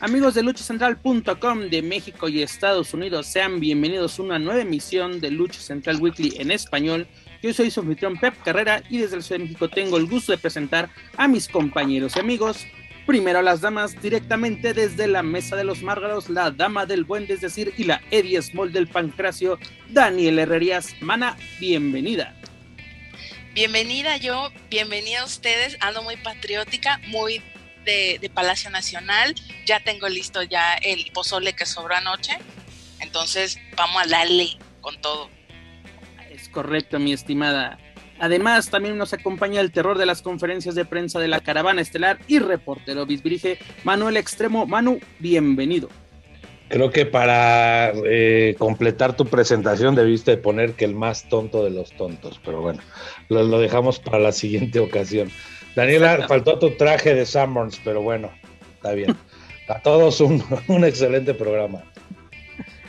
Amigos de luchacentral.com de México y Estados Unidos, sean bienvenidos a una nueva emisión de Lucha Central Weekly en español. Yo soy su anfitrión Pep Carrera y desde el Ciudad de México tengo el gusto de presentar a mis compañeros y amigos. Primero las damas directamente desde la Mesa de los Márgaros, la Dama del Buen, es decir, y la Eddie Small del Pancracio, Daniel Herrerías. Mana, bienvenida. Bienvenida yo, bienvenida a ustedes. Ando muy patriótica, muy de, Palacio Nacional. Ya tengo listo ya el pozole que sobró anoche. Entonces vamos a darle con todo. Es correcto, mi estimada. Además, también nos acompaña el terror de las conferencias de prensa de la Caravana Estelar y reportero bisbirige Manuel Extremo. Manu, bienvenido. Creo que para eh, completar tu presentación debiste poner que el más tonto de los tontos, pero bueno, lo dejamos para la siguiente ocasión. Daniela, faltó tu traje de Summers, pero bueno, está bien. A todos un, excelente programa.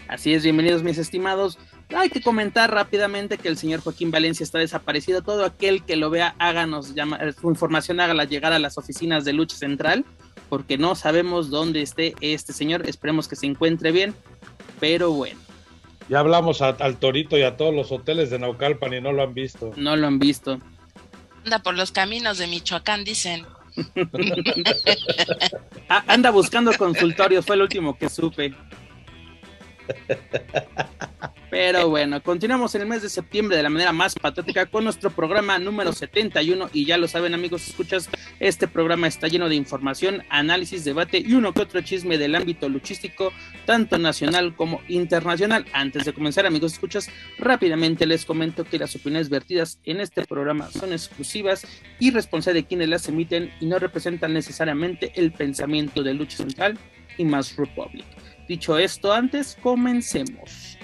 Así es, bienvenidos mis estimados. Hay que comentar rápidamente que el señor Joaquín Valencia está desaparecido. Todo aquel que lo vea, háganos llama, su información, hágala llegar a las oficinas de Lucha Central, porque no sabemos dónde esté este señor. Esperemos que se encuentre bien, pero bueno. Ya hablamos al Torito y a todos los hoteles de Naucalpan y no lo han visto. No lo han visto. Anda por los caminos de Michoacán, dicen. Ah, anda buscando consultorios, fue el último que supe. Pero bueno, continuamos en el mes de septiembre de la manera más patriótica con nuestro programa número 71 y ya lo saben amigos, escuchas, este programa está lleno de información, análisis, debate y uno que otro chisme del ámbito luchístico, tanto nacional como internacional. Antes de comenzar amigos, escuchas, rápidamente les comento que las opiniones vertidas en este programa son exclusivas y responsables de quienes las emiten y no representan necesariamente el pensamiento de Lucha Central y Más Republic. Dicho esto, antes comencemos.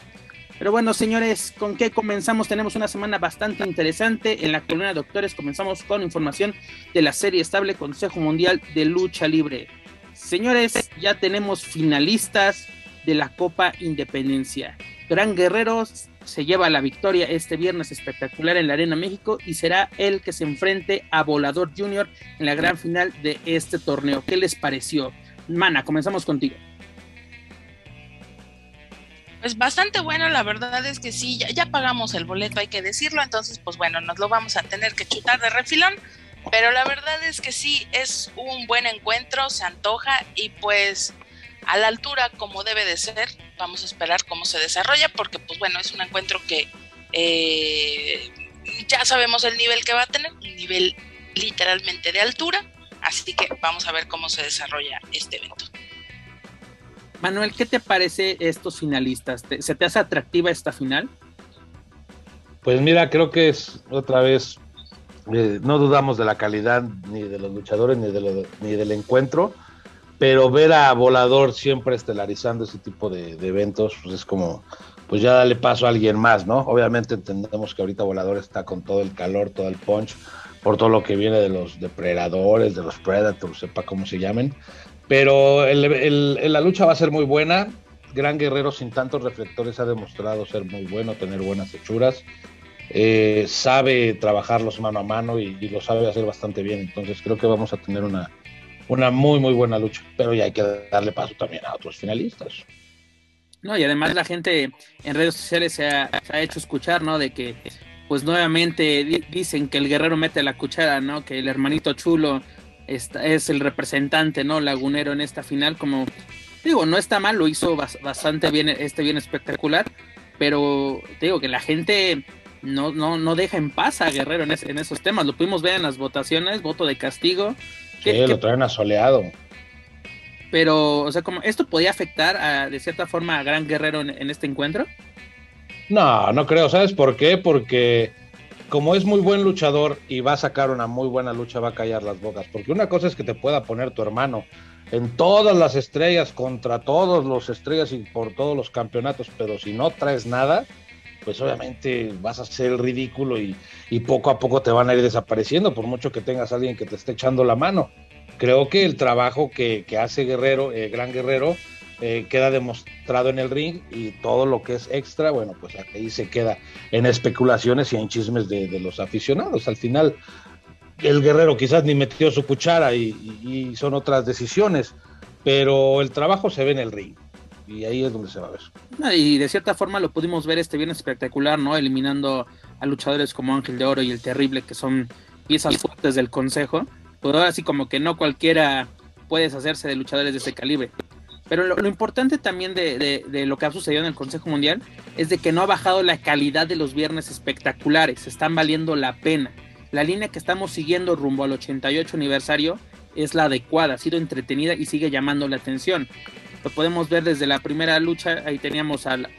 Pero bueno, señores, ¿con qué comenzamos? Tenemos una semana bastante interesante. En la columna de doctores comenzamos con información de la serie estable Consejo Mundial de Lucha Libre. Señores, ya tenemos finalistas de la Copa Independencia. Gran Guerrero se lleva la victoria este viernes espectacular en la Arena México y será el que se enfrente a Volador Junior en la gran final de este torneo. ¿Qué les pareció? Mana, comenzamos contigo. Pues bastante bueno, la verdad es que sí, ya, pagamos el boleto, hay que decirlo, entonces pues bueno, nos lo vamos a tener que chutar de refilón, pero la verdad es que sí, es un buen encuentro, se antoja y pues a la altura como debe de ser, vamos a esperar cómo se desarrolla, porque pues bueno, es un encuentro que eh, ya sabemos el nivel que va a tener, un nivel literalmente de altura, así que vamos a ver cómo se desarrolla este evento. Manuel, ¿qué te parece estos finalistas? ¿Se te hace atractiva esta final? Pues mira, creo que es otra vez, eh, no dudamos de la calidad ni de los luchadores ni, de ni del encuentro, pero ver a Volador siempre estelarizando ese tipo de, eventos, pues es como, pues ya dale paso a alguien más, ¿no? Obviamente entendemos que ahorita Volador está con todo el calor, todo el punch, por todo lo que viene de los depredadores, de los predators, sepa cómo se llamen, pero la lucha va a ser muy buena. Gran guerrero sin tantos reflectores ha demostrado ser muy bueno, tener buenas hechuras. Eh, sabe trabajarlos mano a mano y, lo sabe hacer bastante bien. Entonces creo que vamos a tener una, una muy, muy buena lucha. Pero ya hay que darle paso también a otros finalistas. No, y además la gente en redes sociales se ha hecho escuchar, ¿no? De que, pues nuevamente dicen que el guerrero mete la cuchara, ¿no? Que el hermanito chulo es el representante, ¿no? Lagunero en esta final, como digo, no está mal, lo hizo bastante bien, este bien espectacular, pero te digo que la gente no, no, no deja en paz a Guerrero en, en esos temas. Lo pudimos ver en las votaciones, voto de castigo. Sí, lo traen asoleado. Pero, o sea, como esto podía afectar a, de cierta forma a Gran Guerrero en, este encuentro. No, no creo. ¿Sabes por qué? Porque como es muy buen luchador y va a sacar una muy buena lucha, va a callar las bocas. Porque una cosa es que te pueda poner tu hermano en todas las estrellas, contra todos los estrellas y por todos los campeonatos, pero si no traes nada, pues obviamente vas a ser ridículo y, y, poco a poco te van a ir desapareciendo, por mucho que tengas a alguien que te esté echando la mano. Creo que el trabajo que, que hace Guerrero, eh, Gran Guerrero, eh, queda demostrado en el ring y todo lo que es extra, bueno, pues ahí se queda en especulaciones y en chismes de, de los aficionados. Al final, el Guerrero quizás ni metió su cuchara y, y son otras decisiones, pero el trabajo se ve en el ring y ahí es donde se va a ver. Y de cierta forma lo pudimos ver este bien espectacular, ¿no? Eliminando a luchadores como Ángel de Oro y el Terrible, que son piezas fuertes del Consejo. Pero ahora sí como que no cualquiera puede hacerse de luchadores de ese calibre. Pero lo, importante también de, lo que ha sucedido en el Consejo Mundial es de que no ha bajado la calidad de los viernes espectaculares, están valiendo la pena. La línea que estamos siguiendo rumbo al 88 aniversario es la adecuada, ha sido entretenida y sigue llamando la atención. Lo podemos ver desde la primera lucha, ahí teníamos a la,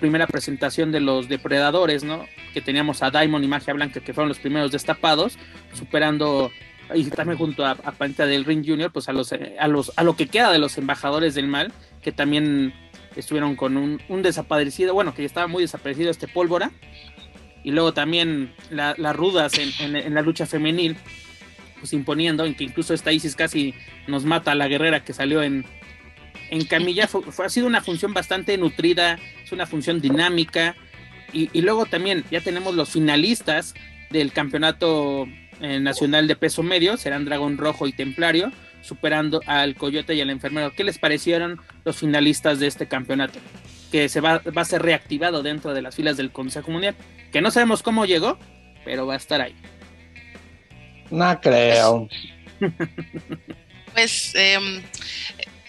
primera presentación de los depredadores, ¿no? Que teníamos a Diamond y Magia Blanca, que fueron los primeros destapados, superando y también junto a, a del Ring Junior, pues a los, a los a lo que queda de los embajadores del mal, que también estuvieron con un, desaparecido, bueno, que ya estaba muy desaparecido este pólvora, y luego también las rudas en, en, la lucha femenil, pues imponiendo, en que incluso esta Isis casi nos mata a la guerrera que salió en, en Camilla fue, ha sido una función bastante nutrida, es una función dinámica. Y, luego también ya tenemos los finalistas del campeonato eh, nacional de peso medio, serán Dragón Rojo y Templario, superando al Coyote y al Enfermero. ¿Qué les parecieron los finalistas de este campeonato? Que se va, va a ser reactivado dentro de las filas del Consejo Mundial, que no sabemos cómo llegó, pero va a estar ahí. No creo. pues eh,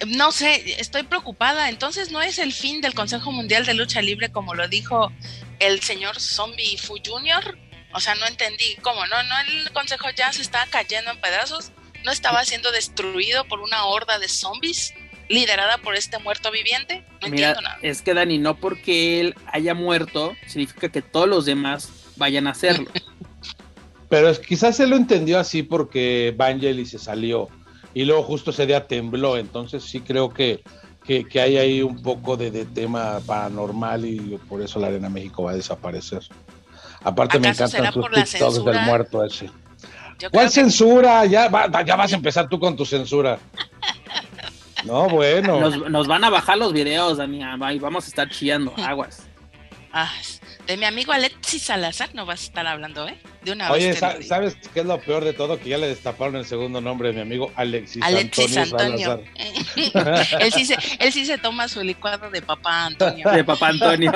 no sé, estoy preocupada. Entonces, ¿no es el fin del Consejo Mundial de Lucha Libre como lo dijo el señor Zombie Fu Jr.? O sea, no entendí cómo, ¿no? ¿No el Consejo ya se estaba cayendo en pedazos? ¿No estaba siendo destruido por una horda de zombies liderada por este muerto viviente? No entiendo nada. Es que Dani, no porque él haya muerto, significa que todos los demás vayan a hacerlo. Pero quizás se lo entendió así porque Vangelis se salió y luego justo ese día tembló, entonces sí creo que, que, hay ahí un poco de, tema paranormal y por eso la Arena México va a desaparecer. Aparte me encantan sus TikToks del muerto ese. ¿Cuál censura? Ya, ya vas a empezar tú con tu censura. No, bueno. Nos, van a bajar los videos, Dani, y vamos a estar chillando aguas. Ah, de mi amigo Alexis Salazar no vas a estar hablando, ¿eh? De una Oye, ¿sabes qué es lo peor de todo? Que ya le destaparon el segundo nombre de mi amigo Alexis, Alexis Antonio. él, sí se, él sí se toma su licuado de papá Antonio. De papá Antonio.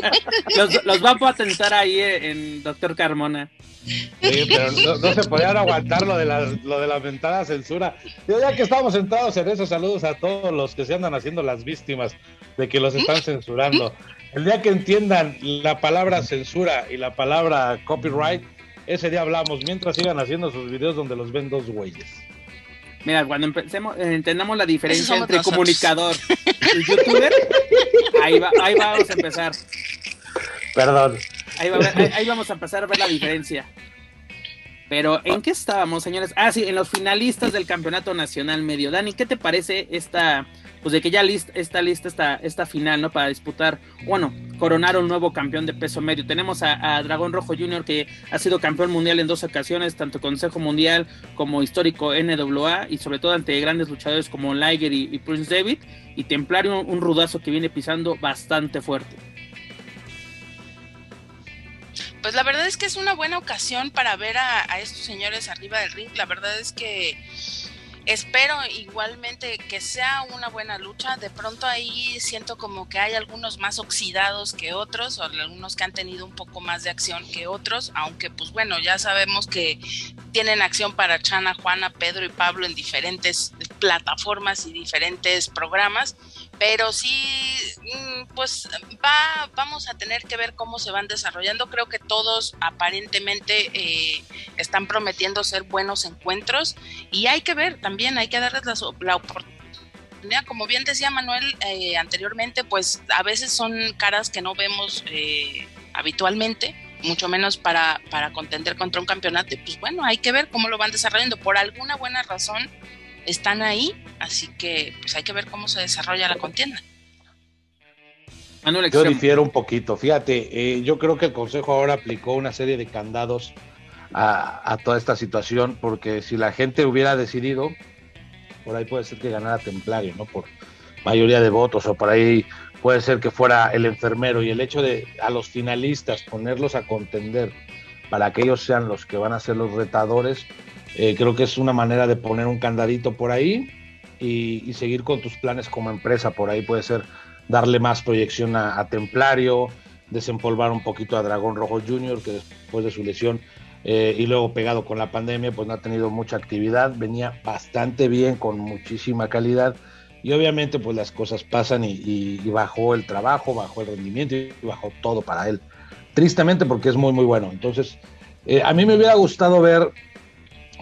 los, los va a patentar ahí en Doctor Carmona. Sí, pero no, se podían aguantar lo de, la, lo de la mentada censura. Yo ya que estamos sentados en eso, saludos a todos los que se andan haciendo las víctimas de que los están censurando. El día que entiendan la palabra censura y la palabra copyright, ese día hablamos, mientras sigan haciendo sus videos donde los ven dos güeyes. Mira, cuando empecemos, eh, entendamos la diferencia entre comunicador y youtuber, ahí, ahí vamos a empezar. Perdón. Ahí, ahí, vamos a empezar a ver la diferencia. Pero, ¿en qué estábamos, señores? Ah, sí, en los finalistas del Campeonato Nacional Medio. Dani, ¿qué te parece esta pues de que ya está lista esta, esta final, ¿no? Para disputar, bueno, coronar un nuevo campeón de peso medio. Tenemos a, Dragón Rojo Jr. que ha sido campeón mundial en dos ocasiones, tanto Consejo Mundial como histórico NWA, y sobre todo ante grandes luchadores como Liger y, Prince David, y Templario, un, rudazo que viene pisando bastante fuerte. Pues la verdad es que es una buena ocasión para ver a estos señores arriba del ring. La verdad es que espero igualmente que sea una buena lucha. De pronto ahí siento como que hay algunos más oxidados que otros, o algunos que han tenido un poco más de acción que otros, aunque pues bueno, ya sabemos que tienen acción para Chana, Juana, Pedro y Pablo en diferentes plataformas y diferentes programas, pero sí mm, pues va, vamos a tener que ver cómo se van desarrollando. Creo que todos aparentemente eh, están prometiendo ser buenos encuentros y hay que ver también, hay que darles la, la oportunidad. Como bien decía Manuel eh, anteriormente, pues a veces son caras que no vemos eh, habitualmente mucho menos para, para contender contra un campeonato. Y pues bueno, hay que ver cómo lo van desarrollando. Por alguna buena razón están ahí, así que pues hay que ver cómo se desarrolla la contienda. Yo difiero un poquito, fíjate, eh, yo creo que el Consejo ahora aplicó una serie de candados a, a, toda esta situación, porque si la gente hubiera decidido, por ahí puede ser que ganara Templario, ¿no? Por mayoría de votos, o por ahí puede ser que fuera el enfermero, y el hecho de a los finalistas ponerlos a contender para que ellos sean los que van a ser los retadores, eh, creo que es una manera de poner un candadito por ahí y, seguir con tus planes como empresa. Por ahí puede ser darle más proyección a, Templario, desempolvar un poquito a Dragón Rojo Jr., que después de su lesión eh, y luego pegado con la pandemia, pues no ha tenido mucha actividad. Venía bastante bien, con muchísima calidad. Y obviamente, pues las cosas pasan y bajó el trabajo, bajó el rendimiento y bajó todo para él. Tristemente, porque es muy, muy bueno. Entonces, eh, a mí me hubiera gustado ver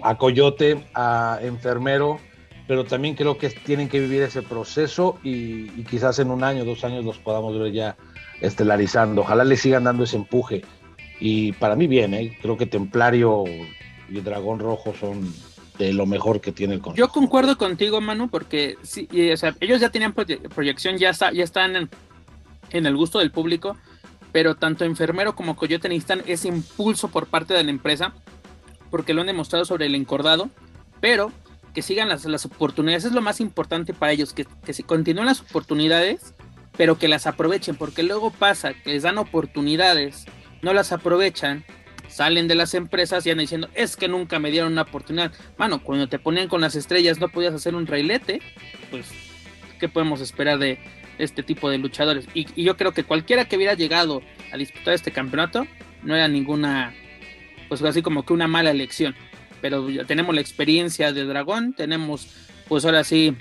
a Coyote, a Enfermero, pero también creo que tienen que vivir ese proceso y, y, quizás en un año, dos años los podamos ver ya estelarizando. Ojalá le sigan dando ese empuje. Y para mí bien, ¿eh? creo que Templario y Dragón Rojo son de lo mejor que tiene el consejo. Yo concuerdo contigo, Manu, porque sí, y, o sea, ellos ya tenían proyección, ya, está, ya están en, en el gusto del público, pero tanto Enfermero como Coyote necesitan ese impulso por parte de la empresa porque lo han demostrado sobre el encordado, pero que sigan las, las oportunidades, es lo más importante para ellos, que, que se continúen las oportunidades, pero que las aprovechen, porque luego pasa que les dan oportunidades, no las aprovechan, salen de las empresas y andan diciendo, es que nunca me dieron una oportunidad. Mano, cuando te ponían con las estrellas no podías hacer un railete, pues, ¿qué podemos esperar de este tipo de luchadores? Y, y yo creo que cualquiera que hubiera llegado a disputar este campeonato, no era ninguna pues así como que una mala elección. Pero ya tenemos la experiencia de Dragón, tenemos pues ahora sí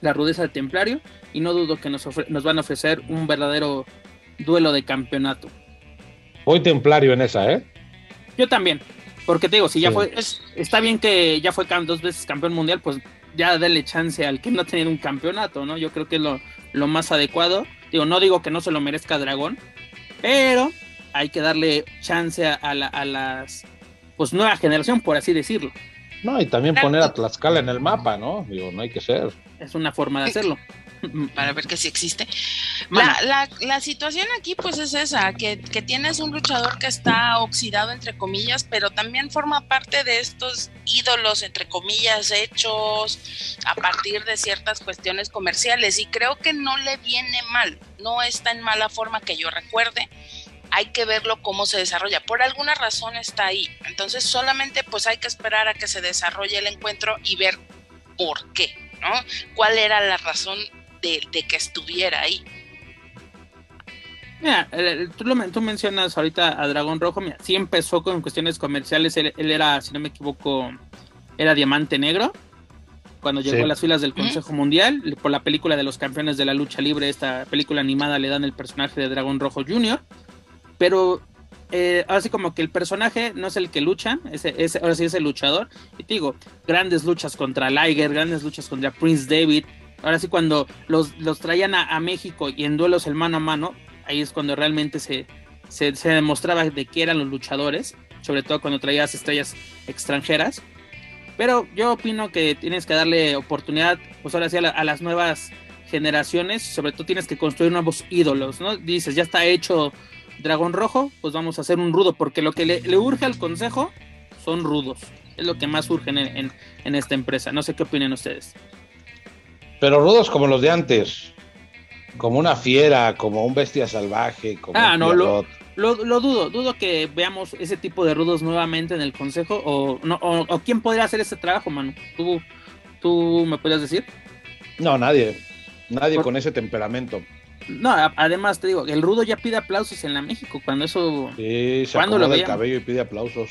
la rudeza de Templario y no dudo que nos, nos van a ofrecer un verdadero duelo de campeonato. Hoy Templario en esa, ¿eh? Yo también, porque te digo, si ya sí. fue, es, está bien que ya fue dos veces campeón mundial, pues ya dale chance al que no ha tenido un campeonato, ¿no? Yo creo que es lo, lo más adecuado. Digo, no digo que no se lo merezca Dragón, pero hay que darle chance a, la, a las pues nueva generación, por así decirlo. No, y también poner a Tlaxcala en el mapa, ¿no? Digo, no hay que ser. Es una forma de hacerlo. Para ver que sí existe. La, la, la, situación aquí pues es esa, que, que, tienes un luchador que está oxidado entre comillas, pero también forma parte de estos ídolos entre comillas hechos a partir de ciertas cuestiones comerciales y creo que no le viene mal, no está en mala forma que yo recuerde hay que verlo cómo se desarrolla. Por alguna razón está ahí. Entonces solamente pues hay que esperar a que se desarrolle el encuentro y ver por qué, ¿no? ¿Cuál era la razón de, de que estuviera ahí? Mira, tú, lo, tú, mencionas ahorita a Dragón Rojo, mira, sí empezó con cuestiones comerciales, él, él era, si no me equivoco, era Diamante Negro, cuando llegó sí. a las filas del Consejo ¿Mm? Mundial, por la película de los campeones de la lucha libre, esta película animada le dan el personaje de Dragón Rojo Jr., pero eh, así como que el personaje no es el que lucha, ese, ese, ahora sí es el luchador. Y te digo, grandes luchas contra Liger, grandes luchas contra Prince David. Ahora sí, cuando los, los traían a, México y en duelos el mano a mano, ahí es cuando realmente se, se, se, demostraba de que eran los luchadores, sobre todo cuando traías estrellas extranjeras. Pero yo opino que tienes que darle oportunidad, pues ahora sí, a, la, a las nuevas generaciones, sobre todo tienes que construir nuevos ídolos, ¿no? Dices, ya está hecho dragón rojo, pues vamos a hacer un rudo, porque lo que le, le urge al consejo son rudos. Es lo que más urge en, en, en, esta empresa. No sé qué opinan ustedes. Pero rudos como los de antes. Como una fiera, como un bestia salvaje. Como ah, no, lo, lo, lo, dudo. Dudo que veamos ese tipo de rudos nuevamente en el consejo. O, no, o, o quién podría hacer ese trabajo, Manu. ¿Tú, ¿Tú me podrías decir? No, nadie. Nadie Por... con ese temperamento. No, además te digo, el rudo ya pide aplausos en la México, cuando eso... Sí, se cuando lo el cabello y pide aplausos.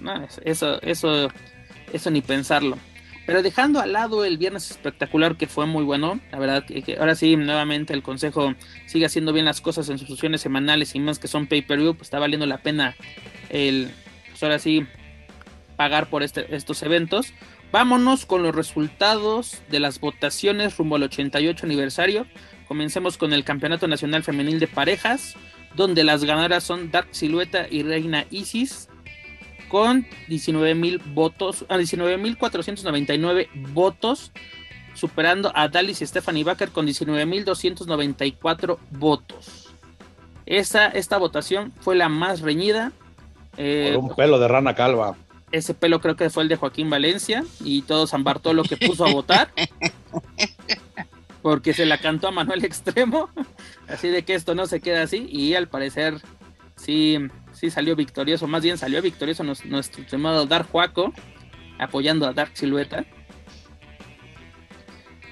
No, eso, eso, eso ni pensarlo. Pero dejando al lado el viernes espectacular que fue muy bueno, la verdad que, ahora sí, nuevamente el consejo sigue haciendo bien las cosas en sus sesiones semanales y más que son pay-per-view, pues está valiendo la pena el, pues ahora sí, pagar por este, estos eventos. Vámonos con los resultados de las votaciones rumbo al 88 aniversario. Comencemos con el Campeonato Nacional Femenil de Parejas, donde las ganadoras son Dark Silueta y Reina Isis con 19 mil votos, a 19.499 votos, superando a Dalis y Stephanie Baker con 19.294 votos. Esa, esta votación fue la más reñida. Eh, Por un pelo de rana calva. Ese pelo creo que fue el de Joaquín Valencia y todo San Bartolo que puso a votar. Porque se la cantó a Manuel Extremo. Así de que esto no se queda así. Y al parecer, sí, sí salió victorioso, más bien salió victorioso nuestro estimado Dark Juaco, apoyando a Dark Silueta.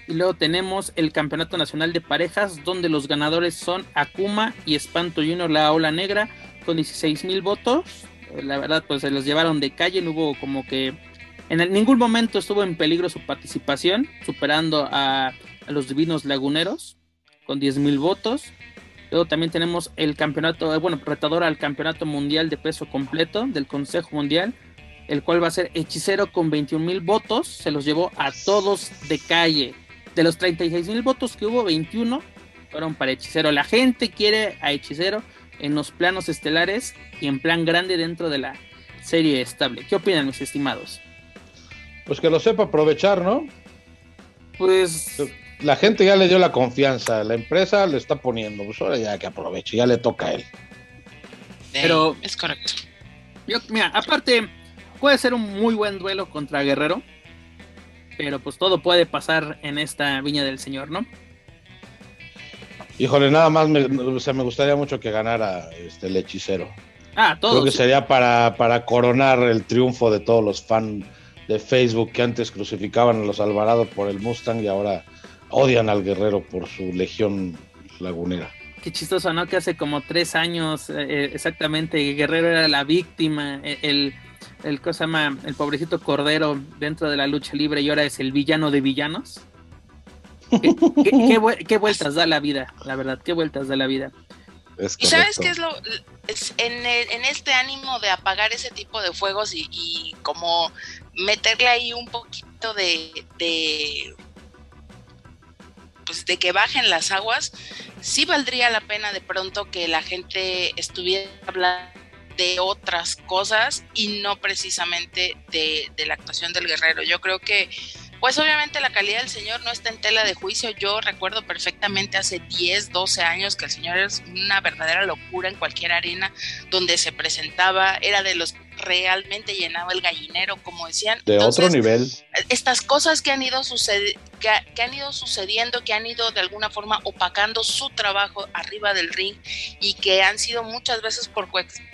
Y luego tenemos el Campeonato Nacional de Parejas, donde los ganadores son Akuma y Espanto Junior, la ola negra, con 16 mil votos. La verdad, pues se los llevaron de calle, no hubo como que. En ningún momento estuvo en peligro su participación, superando a, a los Divinos Laguneros, con 10 mil votos. Luego también tenemos el campeonato, eh, bueno, retador al campeonato mundial de peso completo del Consejo Mundial, el cual va a ser Hechicero con 21 mil votos. Se los llevó a todos de calle. De los 36 mil votos que hubo, 21 fueron para Hechicero. La gente quiere a Hechicero en los planos estelares y en plan grande dentro de la serie estable. ¿Qué opinan mis estimados? Pues que lo sepa aprovechar, ¿no? Pues la gente ya le dio la confianza, la empresa le está poniendo, pues ahora ya que aproveche, ya le toca a él. Pero es correcto. Yo, mira, aparte puede ser un muy buen duelo contra Guerrero, pero pues todo puede pasar en esta viña del señor, ¿no? Híjole, nada más me, me gustaría mucho que ganara este el hechicero. Ah, todo. Creo que sería para, para coronar el triunfo de todos los fans de Facebook que antes crucificaban a los Alvarado por el Mustang y ahora odian al guerrero por su legión lagunera. Qué chistoso, ¿no? Que hace como tres años eh, eh, exactamente Guerrero era la víctima, e, el, el, cosa llama? el pobrecito Cordero dentro de la lucha libre y ahora es el villano de villanos. ¿Qué, vueltas da la vida, la verdad? ¿Qué vueltas da la vida? y sabes qué es lo en, en, este ánimo de apagar ese tipo de fuegos y, y como meterle ahí un poquito de, de pues de que bajen las aguas, sí valdría la pena de pronto que la gente estuviera hablando de otras cosas y no precisamente de, de, la actuación del guerrero. Yo creo que, pues obviamente la calidad del señor no está en tela de juicio. Yo recuerdo perfectamente hace 10, 12 años que el señor es una verdadera locura en cualquier arena donde se presentaba, era de los realmente llenaba el gallinero, como decían. De otro nivel. Estas cosas que han ido que, han ido sucediendo, que han ido de alguna forma opacando su trabajo arriba del ring y que han sido muchas veces por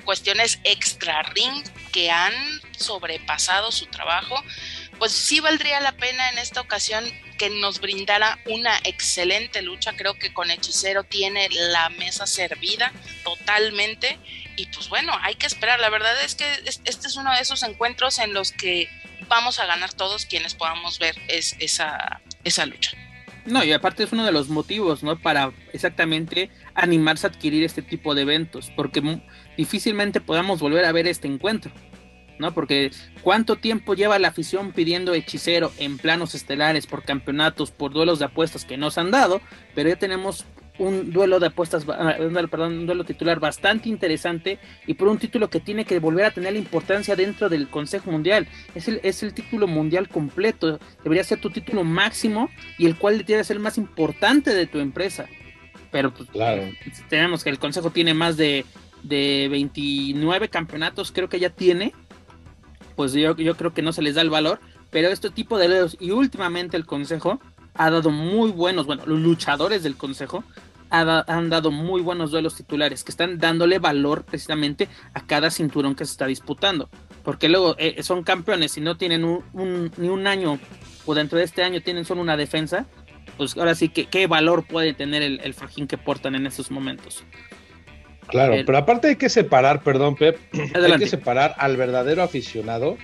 cuestiones extra ring que han sobrepasado su trabajo, pues sí valdría la pena en esta ocasión que nos brindara una excelente lucha. Creo que con Hechicero tiene la mesa servida totalmente y pues bueno, hay que esperar. La verdad es que este es uno de esos encuentros en los que vamos a ganar todos quienes podamos ver es, esa, esa lucha. No, y aparte es uno de los motivos, ¿no? Para exactamente animarse a adquirir este tipo de eventos, porque difícilmente podamos volver a ver este encuentro, ¿no? Porque cuánto tiempo lleva la afición pidiendo hechicero en planos estelares por campeonatos, por duelos de apuestas que nos han dado, pero ya tenemos un duelo de apuestas, ah, perdón, un duelo titular bastante interesante y por un título que tiene que volver a tener la importancia dentro del Consejo Mundial. Es el, es el título mundial completo, debería ser tu título máximo y el cual tiene que ser el más importante de tu empresa. Pero pues, claro. tenemos que el Consejo tiene más de, de 29 campeonatos, creo que ya tiene. Pues yo, yo creo que no se les da el valor, pero este tipo de duelos y últimamente el Consejo ha dado muy buenos, bueno, los luchadores del Consejo han dado muy buenos duelos titulares que están dándole valor precisamente a cada cinturón que se está disputando. Porque luego eh, son campeones y no tienen ni un año o dentro de este año tienen solo una defensa. Pues ahora sí, que qué valor puede tener el, el fajín que portan en esos momentos? Claro, pero aparte hay que separar, perdón, Pep, hay que separar al verdadero aficionado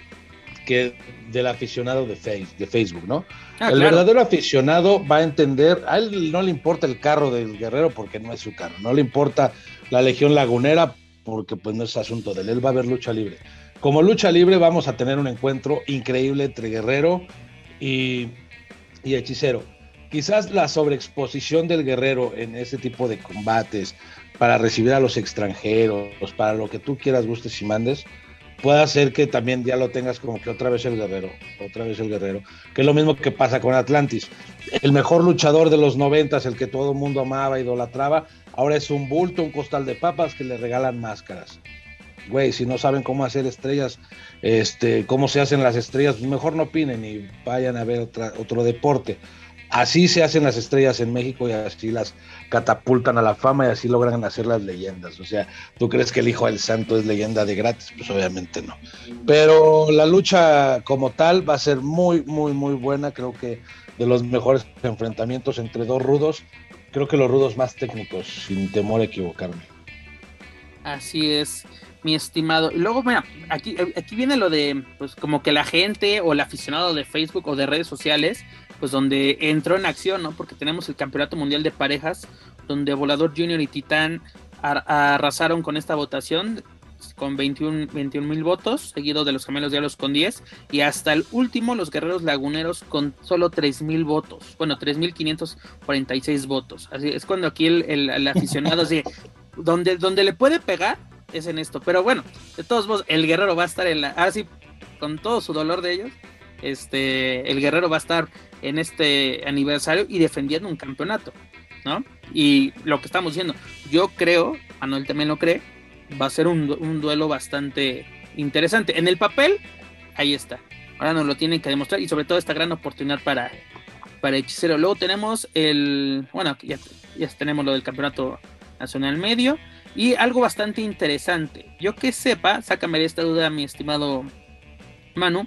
que del aficionado de, de Facebook, ¿no? Ah, el verdadero aficionado va a entender, a él no le importa el carro del guerrero porque no es su carro, no le importa la Legión Lagunera porque pues no es asunto de él, él va a ver lucha libre. Como lucha libre vamos a tener un encuentro increíble entre guerrero y, y hechicero. Quizás la sobreexposición del guerrero en ese tipo de combates para recibir a los extranjeros, para lo que tú quieras, gustes y mandes, puede hacer que también ya lo tengas como que otra vez el guerrero, otra vez el guerrero, que es lo mismo que pasa con Atlantis. El mejor luchador de los noventas, el que todo el mundo amaba, idolatraba, ahora es un bulto, un costal de papas que le regalan máscaras. Güey, si no saben cómo hacer estrellas, este, cómo se hacen las estrellas, mejor no opinen y vayan a ver otra, otro deporte. Así se hacen las estrellas en México y así las catapultan a la fama y así logran hacer las leyendas. O sea, ¿tú crees que el Hijo del Santo es leyenda de gratis? Pues obviamente no. Pero la lucha como tal va a ser muy, muy, muy buena. Creo que de los mejores enfrentamientos entre dos rudos, creo que los rudos más técnicos, sin temor a equivocarme. Así es mi estimado. Y luego, mira, aquí, aquí viene lo de, pues como que la gente o el aficionado de Facebook o de redes sociales pues donde entró en acción, ¿no? Porque tenemos el Campeonato Mundial de Parejas, donde Volador Junior y Titán arrasaron con esta votación con 21 mil votos, seguido de los Gemelos Diablos con 10, y hasta el último, los Guerreros Laguneros con solo 3 mil votos, bueno, 3 mil 546 votos. Así es cuando aquí el, aficionado, así, donde, donde le puede pegar es en esto, pero bueno, de todos modos, el Guerrero va a estar en la, así, con todo su dolor de ellos, este, el Guerrero va a estar en este aniversario y defendiendo un campeonato, ¿no? Y lo que estamos diciendo, yo creo, Manuel también lo cree, va a ser un, duelo bastante interesante. En el papel, ahí está. Ahora nos lo tienen que demostrar y sobre todo esta gran oportunidad para, para Hechicero. Luego tenemos el, bueno, ya, ya tenemos lo del campeonato nacional medio y algo bastante interesante. Yo que sepa, sácame de esta duda, mi estimado Manu,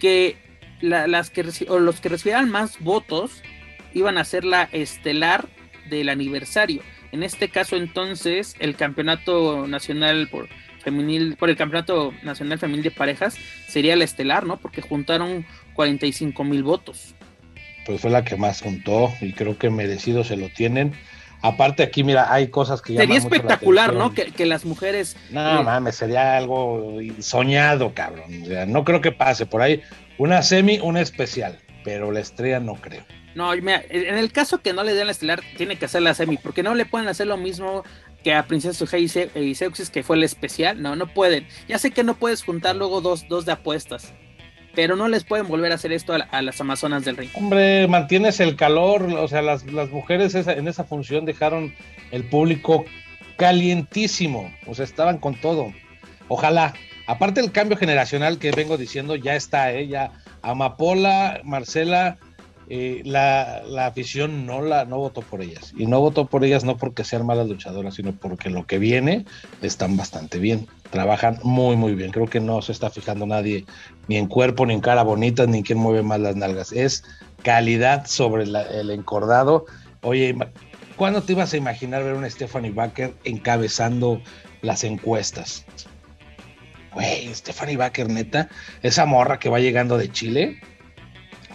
que las que o los que recibieran más votos iban a ser la estelar del aniversario. En este caso, entonces, el campeonato nacional por femenil, por el campeonato nacional femenil de parejas sería la estelar, ¿no? Porque juntaron 45 mil votos. Pues fue la que más juntó y creo que merecido se lo tienen. Aparte aquí, mira, hay cosas que... Sería espectacular, ¿no? Que, las mujeres... No, eh, mames, sería algo soñado, cabrón. O sea, no creo que pase por ahí. Una semi, una especial, pero la estrella no creo. No, mira, en el caso que no le den la estelar, tiene que hacer la semi, porque no le pueden hacer lo mismo que a Princesa Sujei y Seuxis, que fue la especial. No, no pueden. Ya sé que no puedes juntar luego dos, dos de apuestas, pero no les pueden volver a hacer esto a, las Amazonas del Ring. Hombre, mantienes el calor, o sea, las, mujeres en esa función dejaron el público calientísimo, o sea, estaban con todo. Ojalá, aparte del cambio generacional que vengo diciendo, ya está, ¿eh? ya Amapola, Marcela, eh, la, afición no la no votó por ellas. Y no votó por ellas no porque sean malas luchadoras, sino porque lo que viene están bastante bien. Trabajan muy, muy bien. Creo que no se está fijando nadie ni en cuerpo, ni en cara bonita, ni en mueve más las nalgas. Es calidad sobre el encordado. Oye, ¿cuándo te ibas a imaginar ver una Stephanie Baker encabezando las encuestas? Güey, Stephanie Baker, neta, esa morra que va llegando de Chile.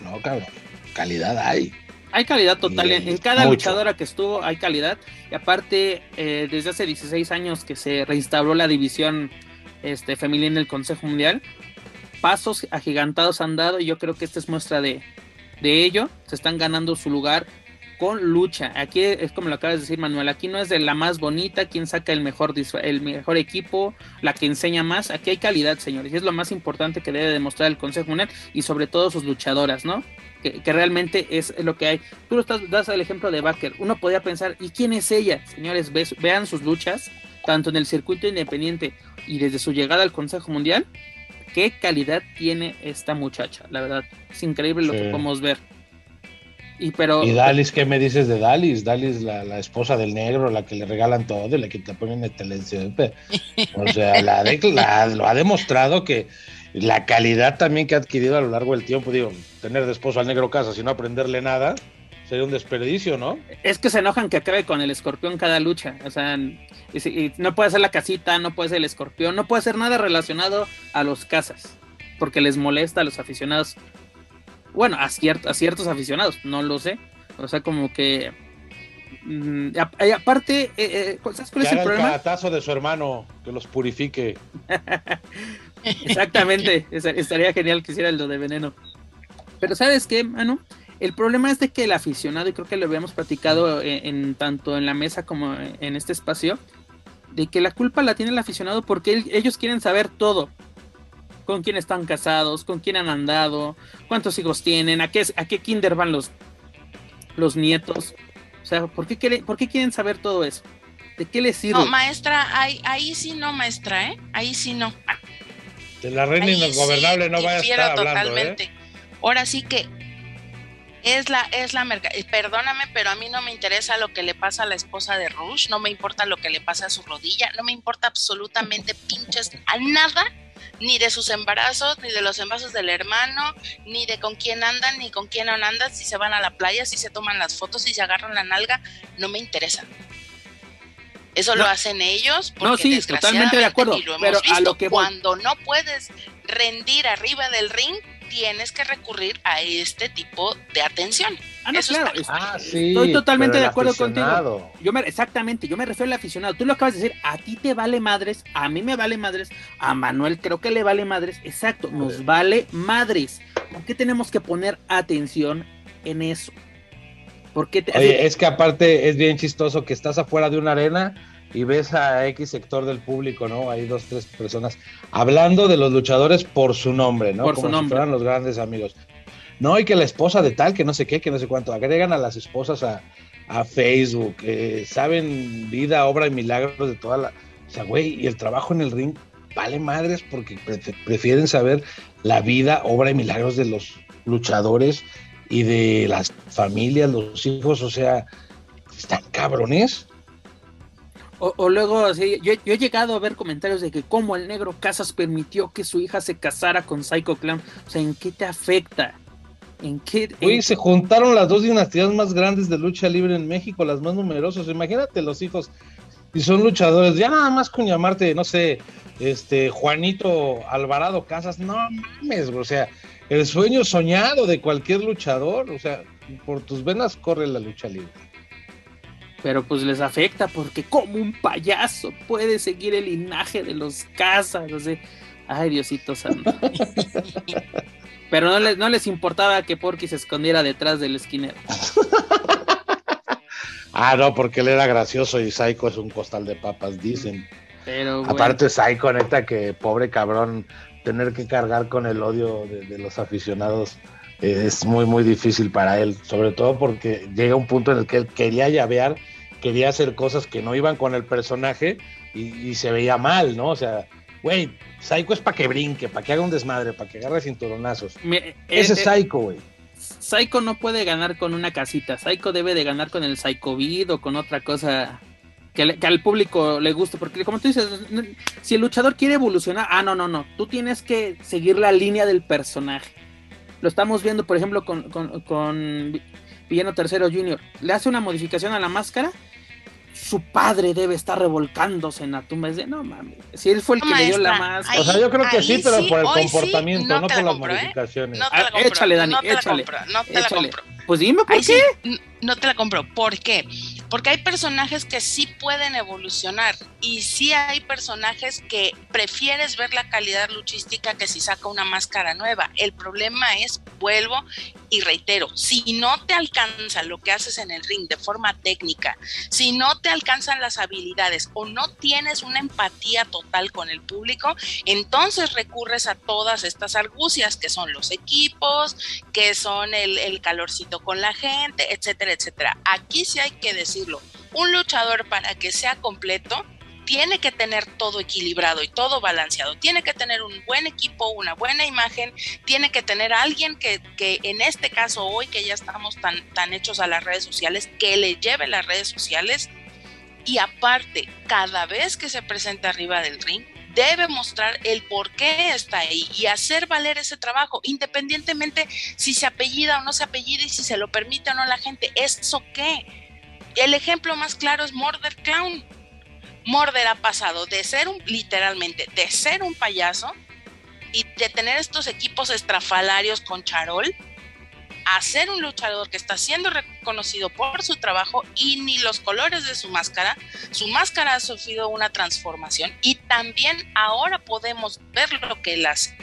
No, cabrón, calidad hay. Hay calidad total. en, cada luchadora que estuvo hay calidad. Y aparte, eh, desde hace 16 años que se reinstauró la división este, femenina del Consejo Mundial, pasos agigantados han dado y yo creo que esta es muestra de, de ello. Se están ganando su lugar con lucha. Aquí es como lo acabas de decir, Manuel. Aquí no es de la más bonita, quien saca el mejor, el mejor equipo, la que enseña más. Aquí hay calidad, señores. Y es lo más importante que debe demostrar el Consejo Mundial y sobre todo sus luchadoras, ¿no? Que, realmente es lo que hay. Tú lo estás, das el ejemplo de Baker. Uno podría pensar, ¿y quién es ella? Señores, vean sus luchas, tanto en el circuito independiente y desde su llegada al Consejo Mundial. ¿Qué calidad tiene esta muchacha? La verdad, es increíble lo que podemos ver. Y, pero, y Dalis, ¿qué me dices de Dalis? Dalis, la, la esposa del negro, la que le regalan todo y la que te ponen en televisión. O sea, la, lo ha demostrado que la calidad también que ha adquirido a lo largo del tiempo, digo, tener de esposo al negro casa, no aprenderle nada, sería un desperdicio, ¿no? Es que se enojan que acabe con el escorpión cada lucha. O sea, no puede ser la casita, no puede ser el escorpión, no puede ser nada relacionado a los casas. porque les molesta a los aficionados. Bueno, a, a ciertos aficionados, no lo sé. O sea, como que. Mm, aparte, eh, ¿sabes cuál es el problema? El de su hermano, que los purifique. Exactamente, estaría genial que hiciera el de veneno. Pero ¿sabes qué, mano? El problema es de que el aficionado, y creo que lo habíamos platicado en, tanto en la mesa como en este espacio, de que la culpa la tiene el aficionado porque ellos quieren saber todo. Con quién están casados, con quién han andado, cuántos hijos tienen, a qué, a qué kinder van los, los nietos. O sea, ¿por qué, ¿por qué quieren saber todo eso? ¿De qué les sirve? No, maestra, ahí, ahí sí no, maestra, ¿eh? Ahí sí no. De la reina ingobernable no vaya a estar hablando, ¿eh? totalmente. Ahora sí que es la, es la eh, Perdóname, pero a mí no me interesa lo que le pasa a la esposa de Rush, no me importa lo que le pasa a su rodilla, no me importa absolutamente pinches a nada, ni de sus embarazos, ni de los embarazos del hermano, ni de con quién andan, ni con quién no andan, si se van a la playa, si se toman las fotos, si se agarran la nalga, no me interesa. Eso lo hacen ellos. Porque no, sí, totalmente de acuerdo. pero a lo que cuando no puedes rendir arriba del ring, tienes que recurrir a este tipo de atención. Ah, no, claro. Ah, estoy totalmente de acuerdo contigo. Yo me, exactamente, yo me refiero al aficionado. Tú lo acabas de decir, a ti te vale madres, a mí me vale madres, a Manuel creo que le vale madres. Exacto, nos vale madres. ¿Por qué tenemos que poner atención en eso? Porque es que aparte es bien chistoso que estás afuera de una arena y ves a X sector del público, ¿no? Hay dos, tres personas hablando de los luchadores por su nombre, ¿no? Por Como su nombre. Si fueran los grandes amigos. No, y que la esposa de tal, que no sé qué, que no sé cuánto. Agregan a las esposas a, Facebook, saben vida, obra y milagros de toda la. O sea, güey, y el trabajo en el ring vale madres porque prefieren saber la vida, obra y milagros de los luchadores y de las familias, los hijos, o sea, están cabrones. O, luego, así, yo, he llegado a ver comentarios de que cómo el negro Casas permitió que su hija se casara con Psycho Clown. O sea, ¿en qué te afecta? ¿En qué? Uy, se juntaron las dos dinastías más grandes de lucha libre en México, las más numerosas. Imagínate los hijos, y son luchadores, ya nada más con llamarte, no sé, este, Juanito Alvarado Casas, no mames, o sea, el sueño soñado de cualquier luchador, o sea, por tus venas corre la lucha libre pero pues les afecta porque como un payaso puede seguir el linaje de los casas, no sé. Ay, Diosito santo. pero no les, no les importaba que Porky se escondiera detrás del esquinero. ah, no, porque él era gracioso y Psycho es un costal de papas, dicen. Pero Aparte Psycho, neta, que pobre cabrón, tener que cargar con el odio de, los aficionados es muy, muy difícil para él, sobre todo porque llega un punto en el que él quería llavear quería hacer cosas que no iban con el personaje y, se veía mal, ¿no? O sea, güey, Psycho es para que brinque, para que haga un desmadre, para que agarre cinturonazos. Ese es eh, Psycho, güey. Psycho no puede ganar con una casita. Psycho debe de ganar con el Psycho Vid o con otra cosa que, que, al público le guste. Porque como tú dices, si el luchador quiere evolucionar, ah, no, no, no. Tú tienes que seguir la línea del personaje. Lo estamos viendo, por ejemplo, con, con, con Villano Tercero Junior. Le hace una modificación a la máscara su padre debe estar revolcándose en la tumba. Es de, no mames, si él fue el que le dio la más. o sea, yo creo que sí, pero por el comportamiento, no, por las ¿eh? modificaciones. No te la compro, échale, Dani, échale. no te la compro. Pues dime por qué. no te la compro. ¿Por qué? Porque hay personajes que sí pueden evolucionar y sí hay personajes que prefieres ver la calidad luchística que si saca una máscara nueva. El problema es, vuelvo y reitero, si no te alcanza lo que haces en el ring de forma técnica, si no te alcanzan las habilidades o no tienes una empatía total con el público, entonces recurres a todas estas argucias que son los equipos, que son el, calorcito con la gente, etcétera, etcétera. Aquí sí hay que decir un luchador para que sea completo tiene que tener todo equilibrado y todo balanceado. Tiene que tener un buen equipo, una buena imagen, tiene que tener alguien que, en este caso hoy que ya estamos tan, tan hechos a las redes sociales, que le lleve las redes sociales y aparte, cada vez que se presenta arriba del ring, debe mostrar el por qué está ahí y hacer valer ese trabajo, independientemente si se apellida o no se apellida y si se lo permite o no la gente. ¿Eso qué? El ejemplo más claro es Morder Clown. Morder ha pasado de ser un, literalmente, de ser un payaso y de tener estos equipos estrafalarios con charol a ser un luchador que está siendo reconocido por su trabajo y ni los colores de su máscara, su máscara ha sufrido una transformación y también ahora podemos ver lo que él hace.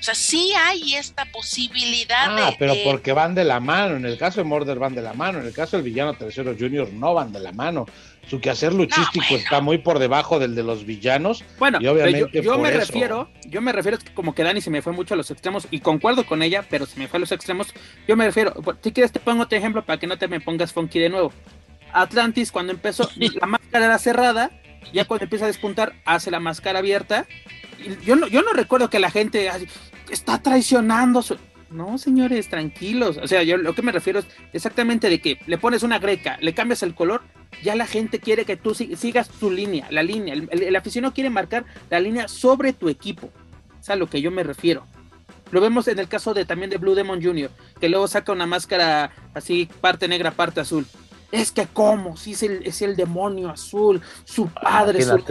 O sea, sí hay esta posibilidad ah, pero porque van de la mano. En el caso de Morder van de la mano. En el caso del villano Tercero Junior no van de la mano. Su quehacer luchístico está muy por debajo del de los villanos. Bueno, y obviamente yo, me refiero, yo me refiero que como que Dani se me fue mucho a los extremos y concuerdo con ella, pero se me fue a los extremos. Yo me refiero, si quieres te pongo otro ejemplo para que no te me pongas funky de nuevo. Atlantis cuando empezó, la máscara era cerrada, ya cuando empieza a despuntar hace la máscara abierta yo no, yo no recuerdo que la gente está traicionando su... No, señores, tranquilos. O sea, yo lo que me refiero es exactamente de que le pones una greca, le cambias el color, ya la gente quiere que tú sigas tu línea, la línea. El, aficionado quiere marcar la línea sobre tu equipo. Es a lo que yo me refiero. Lo vemos en el caso de también de Blue Demon Jr., que luego saca una máscara así, parte negra, parte azul. Es que cómo, si es el, es el demonio azul, su padre, su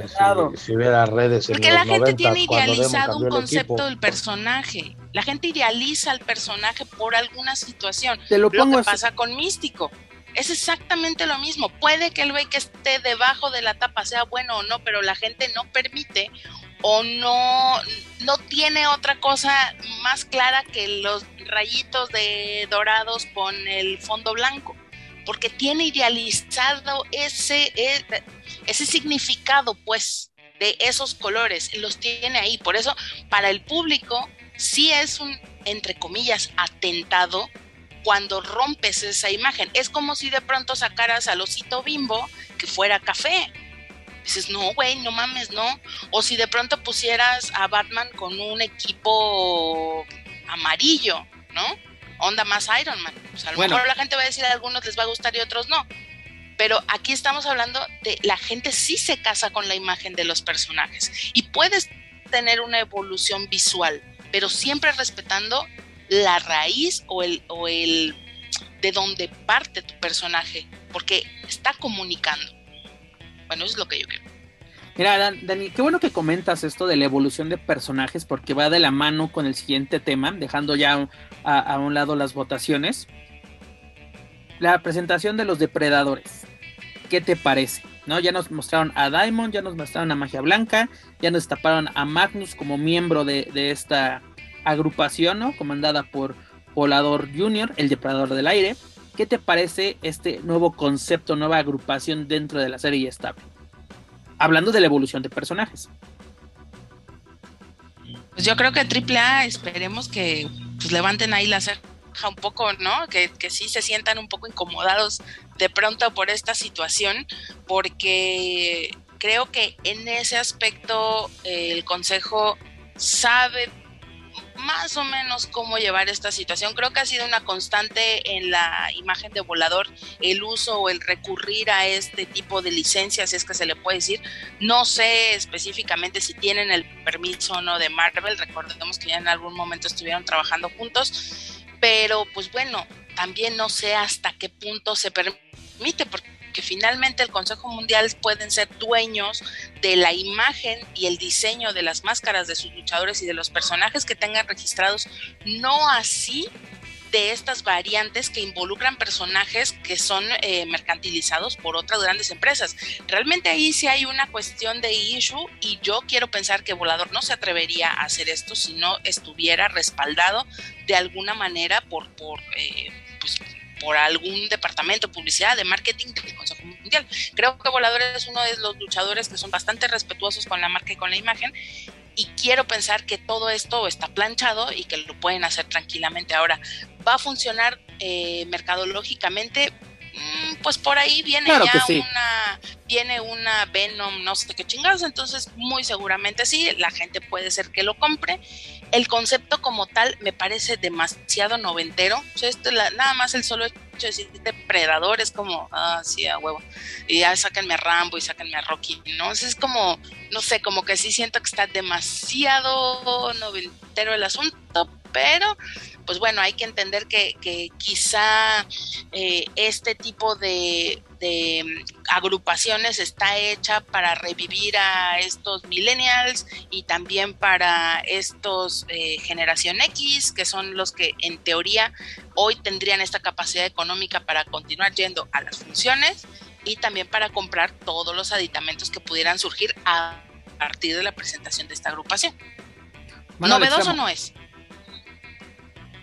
Si, hubiera redes Porque la gente tiene idealizado un concepto del personaje. La gente idealiza al personaje por alguna situación. Te lo, pongo que pasa con Místico. Es exactamente lo mismo. Puede que el güey que esté debajo de la tapa sea bueno o no, pero la gente no permite o no, no tiene otra cosa más clara que los rayitos de dorados con el fondo blanco porque tiene idealizado ese, e, ese significado, pues, de esos colores, los tiene ahí. Por eso, para el público, sí es un, entre comillas, atentado cuando rompes esa imagen. Es como si de pronto sacaras al osito bimbo que fuera café. Dices, no, güey, no mames, no. O si de pronto pusieras a Batman con un equipo amarillo, ¿no? onda más Iron Man. a lo mejor la gente va a decir a algunos les va a gustar y a otros no. Pero aquí estamos hablando de la gente sí se casa con la imagen de los personajes y puedes tener una evolución visual, pero siempre respetando la raíz o el, o el de donde parte tu personaje, porque está comunicando. Bueno, eso es lo que yo creo. Mira, Dani, qué bueno que comentas esto de la evolución de personajes porque va de la mano con el siguiente tema, dejando ya a, un lado las votaciones. La presentación de los depredadores. ¿Qué te parece? ¿No? Ya nos mostraron a Diamond, ya nos mostraron a Magia Blanca, ya nos taparon a Magnus como miembro de, esta agrupación, ¿no? Comandada por Volador Junior, el depredador del aire. ¿Qué te parece este nuevo concepto, nueva agrupación dentro de la serie estable? hablando de la evolución de personajes. Pues yo creo que AAA esperemos que pues, levanten ahí la ceja un poco, ¿no? Que, que sí se sientan un poco incomodados de pronto por esta situación, porque creo que en ese aspecto eh, el Consejo sabe más o menos cómo llevar esta situación. Creo que ha sido una constante en la imagen de volador el uso o el recurrir a este tipo de licencias, es que se le puede decir. No sé específicamente si tienen el permiso o no de Marvel, recordemos que ya en algún momento estuvieron trabajando juntos, pero pues bueno, también no sé hasta qué punto se permite, porque que finalmente el Consejo Mundial pueden ser dueños de la imagen y el diseño de las máscaras de sus luchadores y de los personajes que tengan registrados, no así de estas variantes que involucran personajes que son eh, mercantilizados por otras grandes empresas. Realmente ahí sí hay una cuestión de issue y yo quiero pensar que Volador no se atrevería a hacer esto si no estuviera respaldado de alguna manera por, por eh, pues, por algún departamento de publicidad, de marketing del Consejo Mundial. Creo que Volador es uno de los luchadores que son bastante respetuosos con la marca y con la imagen y quiero pensar que todo esto está planchado y que lo pueden hacer tranquilamente. Ahora, ¿va a funcionar eh, mercadológicamente? Mm, pues por ahí viene ya una viene una Venom, no sé qué chingados, entonces muy seguramente sí, la gente puede ser que lo compre. El concepto como tal me parece demasiado noventero, o sea, esto, nada más el solo hecho de decir depredador es como, ah, sí, a huevo, y ya sáquenme a Rambo y sáquenme a Rocky, ¿no? es como, no sé, como que sí siento que está demasiado noventero el asunto, pero pues bueno, hay que entender que, quizá eh, este tipo de de agrupaciones está hecha para revivir a estos millennials y también para estos eh, generación X, que son los que en teoría hoy tendrían esta capacidad económica para continuar yendo a las funciones y también para comprar todos los aditamentos que pudieran surgir a partir de la presentación de esta agrupación. ¿Novedoso no es?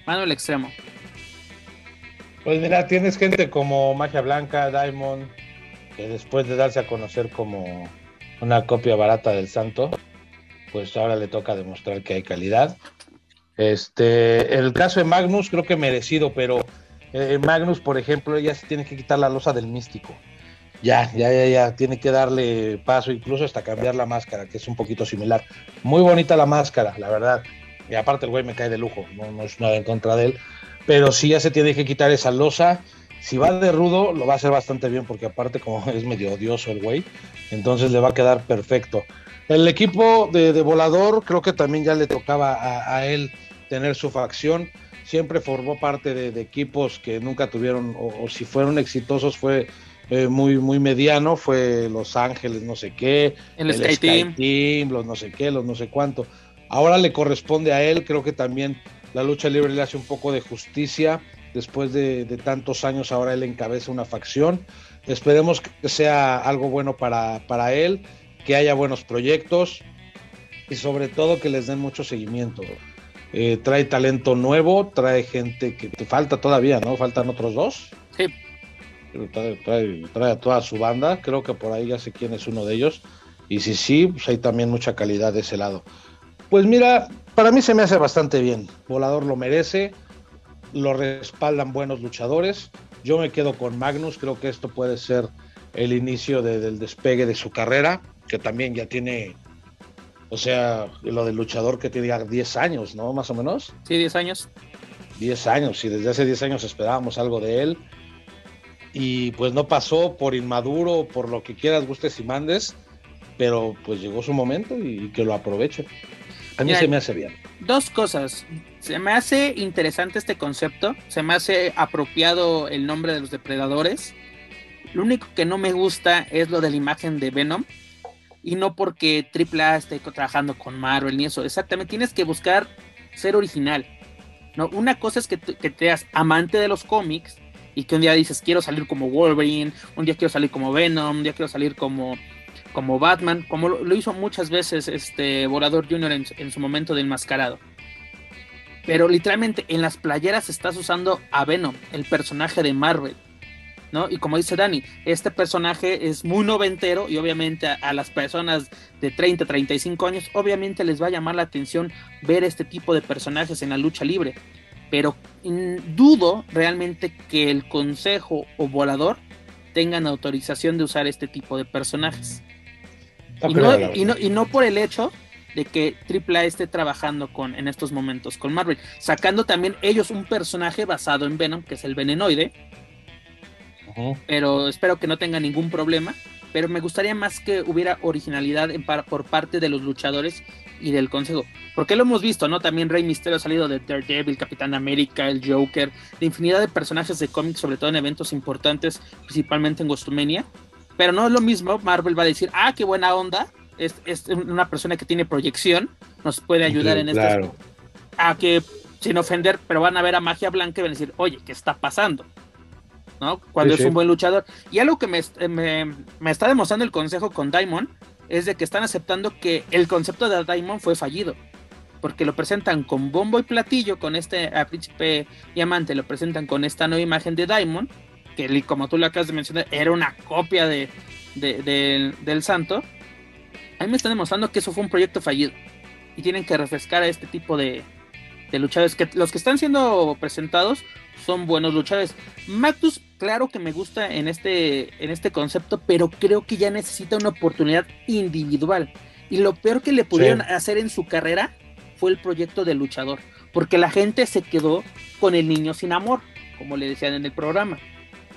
Mano el extremo. Pues mira, tienes gente como Magia Blanca, Diamond, que después de darse a conocer como una copia barata del santo, pues ahora le toca demostrar que hay calidad. Este, el caso de Magnus creo que merecido, pero eh, Magnus, por ejemplo, ya se tiene que quitar la losa del místico. Ya, ya, ya, ya, tiene que darle paso, incluso hasta cambiar la máscara, que es un poquito similar. Muy bonita la máscara, la verdad. Y aparte el güey me cae de lujo, no, no es nada en contra de él, pero sí ya se tiene que quitar esa losa. Si va de rudo, lo va a hacer bastante bien, porque aparte como es medio odioso el güey, entonces le va a quedar perfecto. El equipo de, volador creo que también ya le tocaba a, él tener su facción. Siempre formó parte de, equipos que nunca tuvieron, o, si fueron exitosos fue eh, muy, muy mediano, fue Los Ángeles, no sé qué, el, Sky, Team. los no sé qué, los no sé cuánto. Ahora le corresponde a él, creo que también la lucha libre le hace un poco de justicia. Después de, tantos años, ahora él encabeza una facción. Esperemos que sea algo bueno para, para él, que haya buenos proyectos y sobre todo que les den mucho seguimiento. Eh, trae talento nuevo, trae gente que te falta todavía, ¿no? Faltan otros dos. Sí. Trae, trae, a toda su banda, creo que por ahí ya sé quién es uno de ellos. Y si sí, pues hay también mucha calidad de ese lado. Pues mira, para mí se me hace bastante bien. Volador lo merece, lo respaldan buenos luchadores. Yo me quedo con Magnus, creo que esto puede ser el inicio del despegue de su carrera, que también ya tiene, o sea, lo del luchador que tiene 10 años, ¿no? Más o menos. Sí, 10 años. 10 años, y desde hace 10 años esperábamos algo de él. Y pues no pasó por inmaduro, por lo que quieras, gustes y mandes, pero pues llegó su momento y que lo aproveche. A mí se me hace bien. Dos cosas. Se me hace interesante este concepto. Se me hace apropiado el nombre de los depredadores. Lo único que no me gusta es lo de la imagen de Venom. Y no porque AAA esté trabajando con Marvel ni eso. Exactamente. Tienes que buscar ser original. ¿no? Una cosa es que, que te seas amante de los cómics y que un día dices quiero salir como Wolverine, un día quiero salir como Venom, un día quiero salir como como Batman, como lo, hizo muchas veces este Volador Jr. En, su momento de enmascarado. Pero literalmente en las playeras estás usando a Venom, el personaje de Marvel. ¿no? Y como dice Dani, este personaje es muy noventero y obviamente a, las personas de 30, 35 años, obviamente les va a llamar la atención ver este tipo de personajes en la lucha libre. Pero dudo realmente que el consejo o volador tengan autorización de usar este tipo de personajes. Y no, y, no, por el hecho de que AAA esté trabajando con en estos momentos con Marvel, sacando también ellos un personaje basado en Venom, que es el venenoide. Pero espero que no tenga ningún problema. Pero me gustaría más que hubiera originalidad por parte de los luchadores y del consejo. Porque lo hemos visto, ¿no? También Rey Mysterio ha salido de Daredevil, Capitán América, el Joker, de infinidad de personajes de cómics, sobre todo en eventos importantes, principalmente en Gostumenia pero no es lo mismo, Marvel va a decir, ah, qué buena onda, es, una persona que tiene proyección, nos puede ayudar en esto. A que, sin ofender, pero van a ver a Magia Blanca y van a decir, oye, ¿qué está pasando? ¿No? Cuando es un buen luchador. Y algo que me, me, está demostrando el consejo con Diamond es de que están aceptando que el concepto de Diamond fue fallido. Porque lo presentan con bombo y platillo, con este príncipe diamante, lo presentan con esta nueva imagen de Diamond que como tú lo acabas de mencionar, era una copia de, del santo, a mí me están demostrando que eso fue un proyecto fallido. Y tienen que refrescar a este tipo de, de luchadores. Que los que están siendo presentados son buenos luchadores. Magnus, claro que me gusta en este, en este concepto, pero creo que ya necesita una oportunidad individual. Y lo peor que le pudieron hacer en su carrera fue el proyecto de luchador. Porque la gente se quedó con el niño sin amor, como le decían en el programa.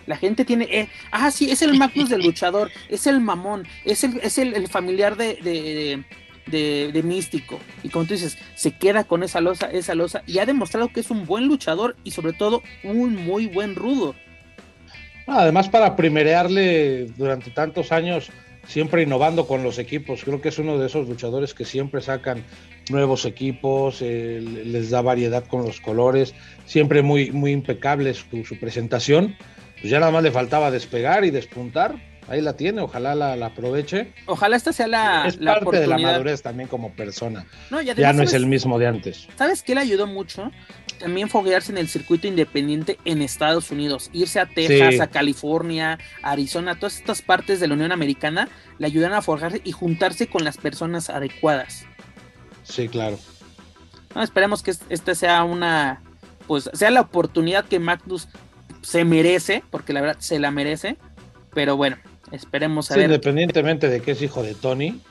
La gente tiene, eh, ah, sí, es el Magnus del luchador, es el mamón, es el, es el, familiar de, de, Místico. Y como tú dices, se queda con esa losa, esa losa, y ha demostrado que es un buen luchador y sobre todo un muy buen rudo. Además, para primerearle durante tantos años, siempre innovando con los equipos. Creo que es uno de esos luchadores que siempre sacan nuevos equipos, eh, les da variedad con los colores, siempre muy, muy impecable su, su presentación. Pues ya nada más le faltaba despegar y despuntar ahí la tiene, ojalá la, aproveche. Ojalá esta sea la, es parte de la madurez también como persona. ya no es el mismo de antes. ¿Sabes qué le ayudó mucho? También foguearse en el circuito independiente en Estados Unidos, irse a Texas, a California, Arizona, todas estas partes de la Unión Americana le ayudan a forjarse y juntarse con las personas adecuadas. Sí, claro. esperemos que esta sea una, pues sea la oportunidad que Magnus se merece, porque la verdad se la merece. Pero bueno, Esperemos a ver. Independientemente de que es hijo de Tony,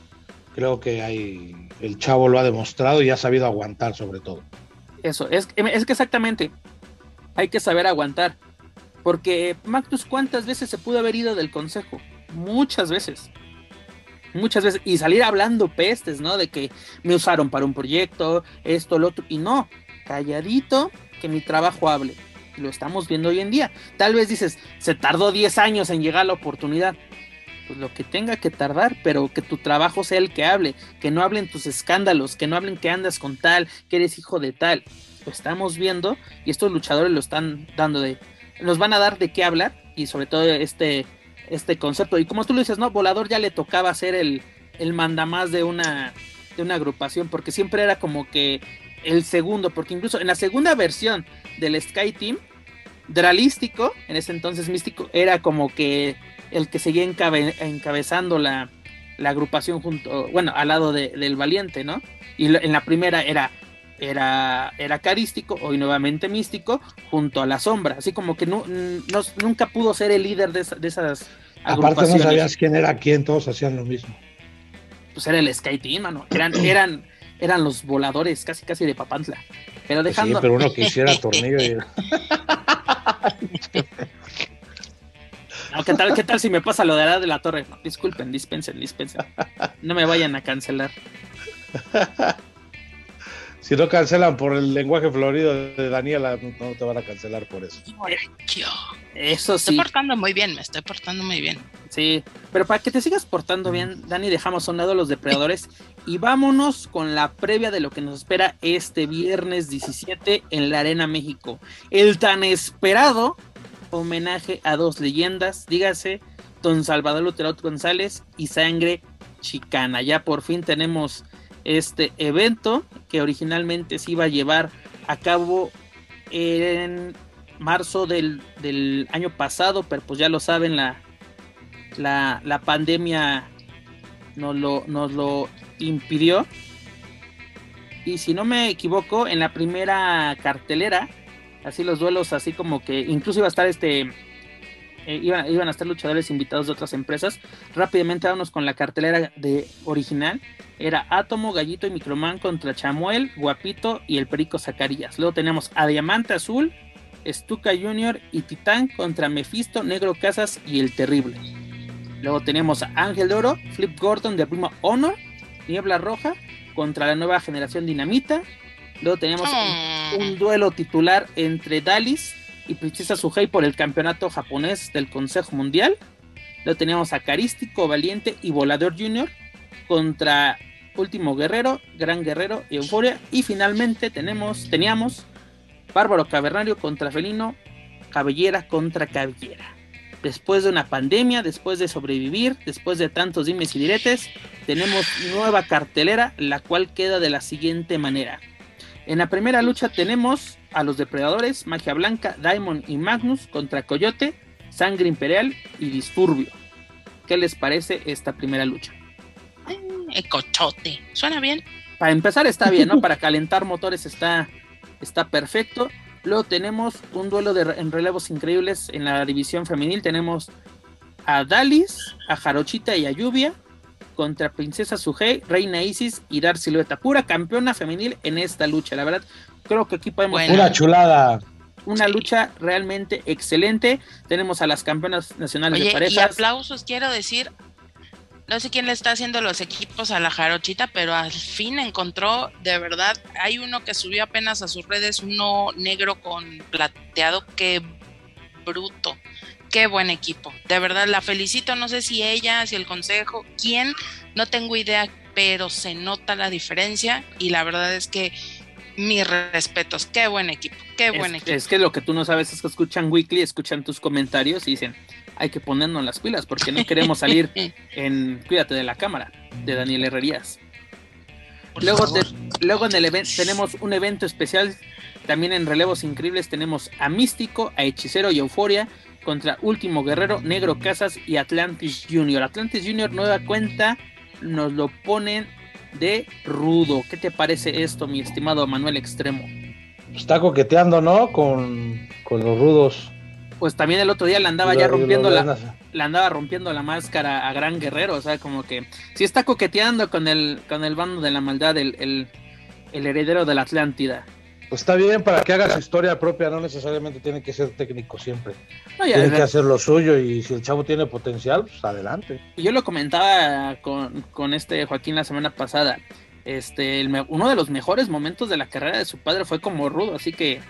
creo que hay, el chavo lo ha demostrado y ha sabido aguantar sobre todo. Eso, es, es que exactamente, hay que saber aguantar. Porque Magnus, ¿cuántas veces se pudo haber ido del consejo? Muchas veces. Muchas veces. Y salir hablando pestes, ¿no? De que me usaron para un proyecto, esto, lo otro. Y no, calladito, que mi trabajo hable lo estamos viendo hoy en día. Tal vez dices, se tardó 10 años en llegar la oportunidad. Pues lo que tenga que tardar, pero que tu trabajo sea el que hable, que no hablen tus escándalos, que no hablen que andas con tal, que eres hijo de tal. Lo estamos viendo y estos luchadores lo están dando de, nos van a dar de qué hablar y sobre todo este, este concepto. Y como tú lo dices, no, Volador ya le tocaba ser el, el mandamás de una, de una agrupación, porque siempre era como que el segundo, porque incluso en la segunda versión del Sky Team, Dralístico, en ese entonces místico, era como que el que seguía encabezando la, agrupación junto, bueno, al lado del Valiente, ¿no? Y en la primera era era, era carístico, hoy nuevamente místico, junto a la sombra, así como que no, nunca pudo ser el líder de, esas Aparte no sabías quién era quién, todos hacían lo mismo. Pues era el Sky Team, mano. Eran, eran, eran los voladores casi casi de Papantla. Pero pues dejando. Sí, pero uno que hiciera tornillo. Y... ¿qué, tal, ¿Qué tal si me pasa lo de la de la torre? disculpen, dispensen, dispensen. No me vayan a cancelar. Si no cancelan por el lenguaje florido de Daniela, no te van a cancelar por eso. Eso sí. Estoy portando muy bien, me estoy portando muy bien. Sí, pero para que te sigas portando bien, Dani, dejamos a un lado los depredadores y vámonos con la previa de lo que nos espera este viernes 17 en la Arena México. El tan esperado homenaje a dos leyendas, dígase, Don Salvador Lutero González y Sangre Chicana. Ya por fin tenemos este evento que originalmente se iba a llevar a cabo en marzo del, año pasado, pero pues ya lo saben, la, la, pandemia nos lo, nos lo impidió. Y si no me equivoco, en la primera cartelera, así los duelos, así como que incluso iba a estar este eh, iban, iban, a estar luchadores invitados de otras empresas. Rápidamente vámonos con la cartelera de original. Era Átomo, Gallito y Microman contra Chamuel, Guapito y el Perico Zacarías. Luego tenemos a Diamante Azul, Stuka Junior y Titán contra Mephisto, Negro Casas y el Terrible. Luego tenemos a Ángel de Oro, Flip Gordon de Primo Honor, Niebla Roja contra la nueva generación Dinamita. Luego tenemos un, un duelo titular entre Dalis y Princesa Suhei por el campeonato japonés del Consejo Mundial. Lo teníamos a Carístico, Valiente y Volador Junior contra Último Guerrero, Gran Guerrero y Euforia. Y finalmente tenemos, teníamos Bárbaro Cavernario contra Felino, Cabellera contra Cabellera. Después de una pandemia, después de sobrevivir, después de tantos dimes y diretes, tenemos nueva cartelera, la cual queda de la siguiente manera. En la primera lucha tenemos a los depredadores, Magia Blanca, Diamond y Magnus contra Coyote, Sangre Imperial y Disturbio. ¿Qué les parece esta primera lucha? El cochote, suena bien. Para empezar está bien, ¿no? Para calentar motores está, está perfecto. Luego tenemos un duelo de, en relevos increíbles en la división femenil. Tenemos a Dalis, a Jarochita y a Lluvia contra Princesa Sugei, Reina Isis y Dar Silueta. Pura campeona femenil en esta lucha. La verdad, creo que aquí podemos. Una chulada. Una lucha realmente excelente. Tenemos a las campeonas nacionales de parejas. Y aplausos, quiero decir. No sé quién le está haciendo los equipos a la jarochita, pero al fin encontró, de verdad, hay uno que subió apenas a sus redes, uno negro con plateado, qué bruto qué buen equipo. De verdad, la felicito. No sé si ella, si el consejo, quién, no tengo idea, pero se nota la diferencia y la verdad es que mis respetos. Qué buen equipo, qué buen es, equipo. Es que lo que tú no sabes es que escuchan Weekly, escuchan tus comentarios y dicen, hay que ponernos las pilas porque no queremos salir en Cuídate de la cámara de Daniel Herrerías. luego, te, luego en el evento tenemos un evento especial también en relevos increíbles tenemos a Místico, a Hechicero y Euforia contra Último Guerrero, Negro Casas y Atlantis Junior. Atlantis Junior nueva cuenta nos lo ponen de rudo. ¿Qué te parece esto, mi estimado Manuel Extremo? Está coqueteando, ¿no? Con, con los rudos. Pues también el otro día le andaba ya rompiendo la, le andaba rompiendo la máscara a Gran Guerrero, o sea, como que si está coqueteando con el, con el bando de la maldad, el, el, el heredero de la Atlántida. Pues está bien para que haga su historia propia, no necesariamente tiene que ser técnico siempre. No, tiene que hacer lo suyo y si el chavo tiene potencial, pues adelante. Yo lo comentaba con, con este Joaquín la semana pasada. Este, el, uno de los mejores momentos de la carrera de su padre fue como rudo, así que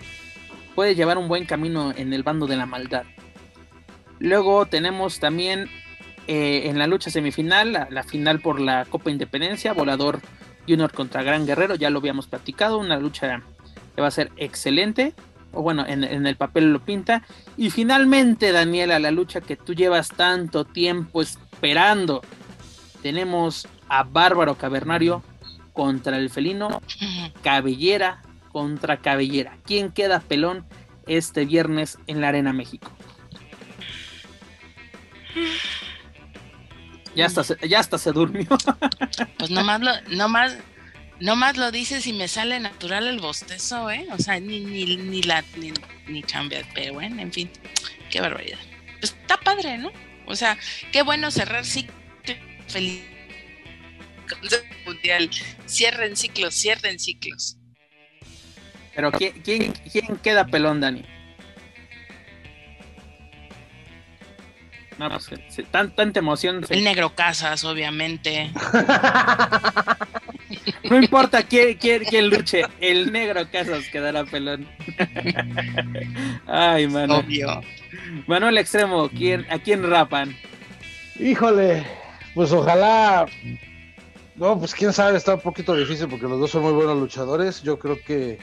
puede llevar un buen camino en el bando de la maldad. Luego tenemos también eh, en la lucha semifinal, la, la, final por la Copa Independencia, Volador Junior contra Gran Guerrero, ya lo habíamos platicado, una lucha que va a ser excelente, o bueno, en, en, el papel lo pinta. Y finalmente, Daniela, la lucha que tú llevas tanto tiempo esperando, tenemos a Bárbaro Cavernario contra el felino, Cabellera contra Cabellera. ¿Quién queda pelón este viernes en la Arena México? Ya hasta se, ya hasta se durmió. Pues nomás lo, nomás, nomás lo dices y me sale natural el bostezo, ¿eh? O sea, ni, ni, ni la, ni, ni pero bueno, en fin, qué barbaridad. Pues está padre, ¿no? O sea, qué bueno cerrar ciclo feliz mundial. Cierren ciclos, cierren ciclos. Pero ¿quién, quién, quién queda pelón, Dani? No, pues, tan, tanta emoción. El negro Casas, obviamente. no importa quién, quién, quién, luche, el negro Casas quedará pelón. Ay, mano. Obvio. Manuel Extremo, ¿quién, ¿a quién rapan? Híjole, pues ojalá. No, pues quién sabe, está un poquito difícil porque los dos son muy buenos luchadores. Yo creo que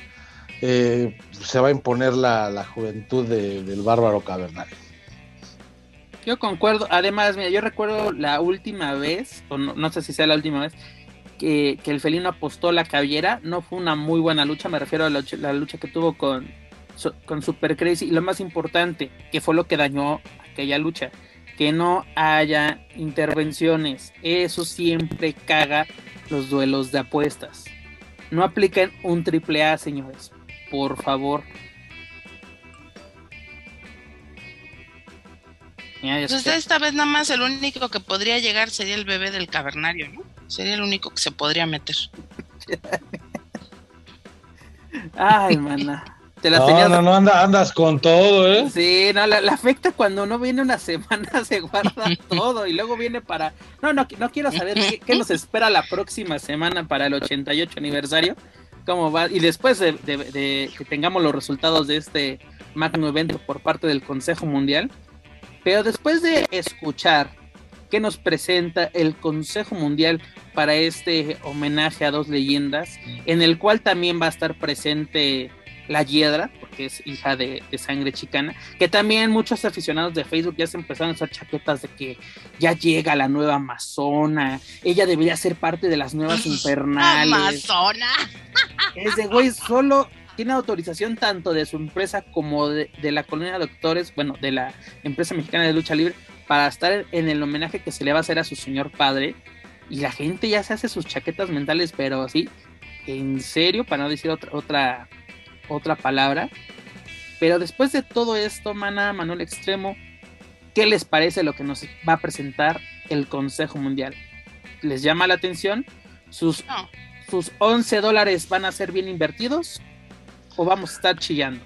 eh, se va a imponer la, la juventud de, del bárbaro cavernario. Yo concuerdo, además, mira, yo recuerdo la última vez, o no, no sé si sea la última vez, que, que, el felino apostó la cabellera, no fue una muy buena lucha, me refiero a la, lucha que tuvo con, con Super Crazy, y lo más importante, que fue lo que dañó aquella lucha, que no haya intervenciones, eso siempre caga los duelos de apuestas. No apliquen un triple A, señores, por favor. Pues esta vez nada más el único que podría llegar sería el bebé del cavernario, ¿no? Sería el único que se podría meter. Ay, mana. Te las no, tenías... no, no, anda, andas con todo, ¿eh? Sí, no, la, la, afecta cuando no viene una semana, se guarda todo y luego viene para... No, no, no quiero saber qué, qué, nos espera la próxima semana para el 88 aniversario, cómo va, y después de, de, de que tengamos los resultados de este magno evento por parte del Consejo Mundial, pero después de escuchar qué nos presenta el Consejo Mundial para este homenaje a dos leyendas, en el cual también va a estar presente la Hiedra, porque es hija de, de, sangre chicana, que también muchos aficionados de Facebook ya se empezaron a hacer chaquetas de que ya llega la nueva Amazona, ella debería ser parte de las nuevas infernales. Amazona. Es de güey, solo tiene autorización tanto de su empresa como de, de, la colonia de doctores, bueno, de la empresa mexicana de lucha libre, para estar en el homenaje que se le va a hacer a su señor padre. Y la gente ya se hace sus chaquetas mentales, pero así, en serio, para no decir otra, otra, otra palabra. Pero después de todo esto, Mana, Manuel Extremo, ¿qué les parece lo que nos va a presentar el Consejo Mundial? ¿Les llama la atención? ¿Sus, no. sus 11 dólares van a ser bien invertidos? O vamos a estar chillando?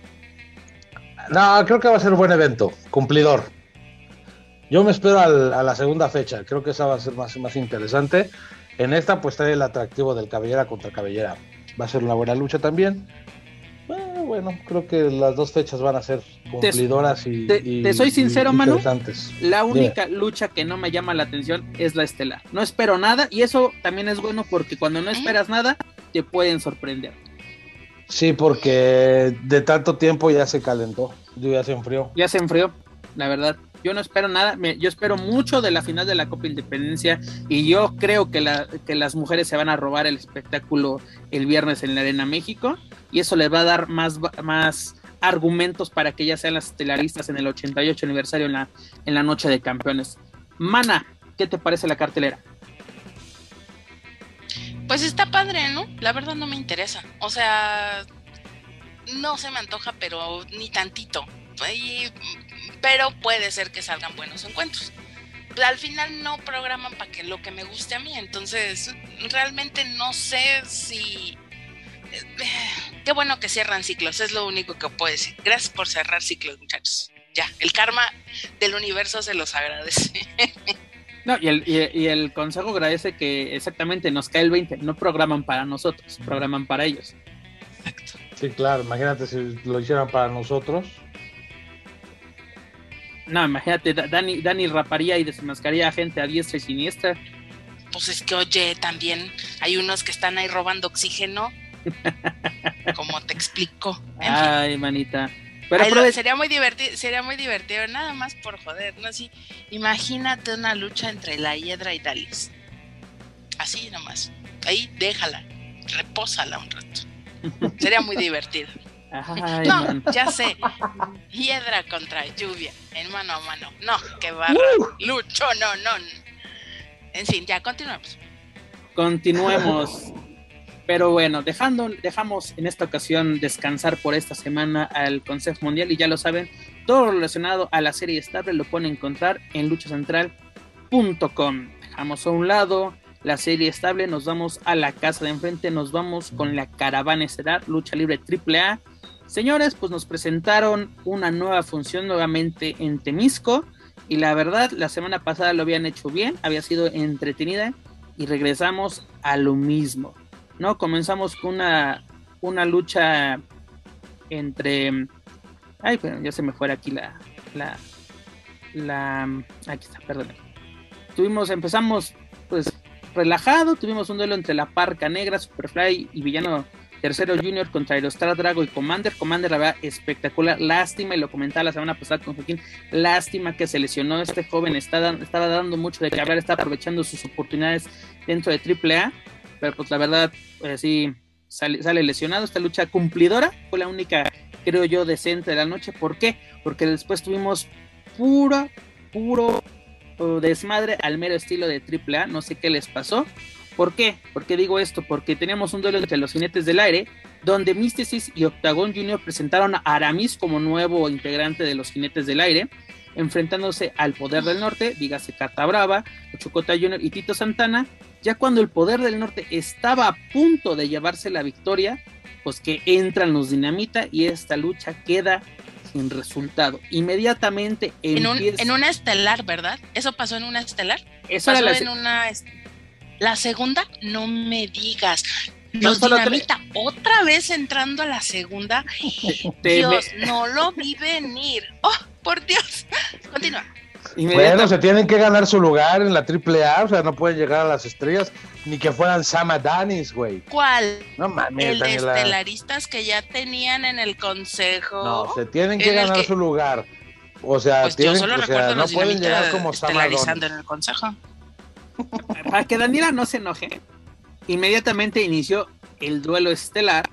No, creo que va a ser un buen evento, cumplidor. Yo me espero al, a la segunda fecha, creo que esa va a ser más, más interesante. En esta, pues trae el atractivo del cabellera contra cabellera. Va a ser una buena lucha también. Bueno, bueno, creo que las dos fechas van a ser cumplidoras y, te, y- te soy sincero, Manu. La Dime. única lucha que no me llama la atención es la estelar. No espero nada y eso también es bueno porque cuando no esperas nada te pueden sorprender. Sí, porque de tanto tiempo ya se calentó, ya se enfrió. Ya se enfrió, la verdad. Yo no espero nada, yo espero mucho de la final de la Copa Independencia y yo creo que, la- que las mujeres se van a robar el espectáculo el viernes en la Arena México y eso les va a dar más, más argumentos para que ya sean las estelaristas en el 88 aniversario en la, en la noche de campeones. Mana, ¿qué te parece la cartelera? Pues está padre, ¿no? La verdad no me interesa. O sea, no se me antoja, pero ni tantito. Y- pero puede ser que salgan buenos encuentros. Al final no programan para que lo que me guste a mí, entonces realmente no sé si... Qué bueno que cierran ciclos, es lo único que puedo decir. Gracias por cerrar ciclos, muchachos. Ya, el karma del universo se los agradece. No, y el, y, y el consejo agradece que exactamente nos cae el 20, no programan para nosotros, programan para ellos. Sí, claro, imagínate si lo hicieran para nosotros. No, imagínate, Da- Dani, Dani raparía y desenmascaría a gente a diestra y siniestra. Pues es que, oye, también hay unos que están ahí robando oxígeno. Como te explico. En fin. Ay, manita. Pero Ay, sería muy divertido, sería muy divertido, nada más por joder, ¿no? Así, imagínate una lucha entre la Hiedra y Dalis. Así nomás. Ahí déjala, repósala un rato. Sería muy divertido. Ay, No, man. ya sé. Hiedra contra lluvia, en mano a mano. No, qué barra. Lucho, no, no. En fin, ya continuamos. Continuemos. Pero bueno, dejando, dejamos en esta ocasión descansar por esta semana al Consejo Mundial y ya lo saben, todo lo relacionado a la serie estable lo pueden encontrar en luchacentral.com. Dejamos a un lado la serie estable, nos vamos a la casa de enfrente, nos vamos con la caravana estelar, lucha libre AAA. Señores, pues nos presentaron una nueva función nuevamente en Temisco y la verdad la semana pasada lo habían hecho bien, había sido entretenida y regresamos a lo mismo. ¿No? Comenzamos con una, una lucha entre. Ay, bueno, ya se me fuera aquí la. la, la aquí está, perdón. Tuvimos, empezamos pues relajado, tuvimos un duelo entre la Parca Negra, Superfly y Villano Tercero Junior contra Aerostar Drago y Commander. Commander la verdad espectacular, lástima, y lo comentaba la semana pasada con Joaquín, lástima que se lesionó este joven, está estaba dando mucho de que hablar, está aprovechando sus oportunidades dentro de AAA, pero pues la verdad, sí, sale, sale lesionado. Esta lucha cumplidora fue la única, creo yo, decente de la noche. ¿Por qué? Porque después tuvimos puro, puro desmadre al mero estilo de AAA. No sé qué les pasó. ¿Por qué? ¿Por qué digo esto? Porque teníamos un duelo entre los jinetes del aire, donde Mysticis y Octagon Jr. presentaron a Aramis como nuevo integrante de los jinetes del aire, enfrentándose al poder del norte, dígase Carta Brava, Chocota Jr. y Tito Santana, ya cuando el poder del norte estaba a punto de llevarse la victoria, pues que entran los dinamita y esta lucha queda sin resultado. Inmediatamente En, un, empieza- en una estelar, ¿verdad? ¿Eso pasó en una estelar? Eso era Pasó la- en una... La segunda, no me digas. No Los solo dinamita otra vez entrando a la segunda. Dios, no lo vi venir. Oh, por Dios. Continúa. Inmediata- Bueno, se tienen que ganar su lugar en la AAA, o sea, no pueden llegar a las estrellas, ni que fueran Sama Danis, güey. ¿Cuál? No mames, El de Daniela. estelaristas que ya tenían en el consejo. No, se tienen que ganar que- su lugar. O sea, pues tienen, yo solo o sea, recuerdo no pueden llegar como Sama estelarizando Danis. en el consejo. para que Daniela no se enoje, inmediatamente inició el duelo estelar,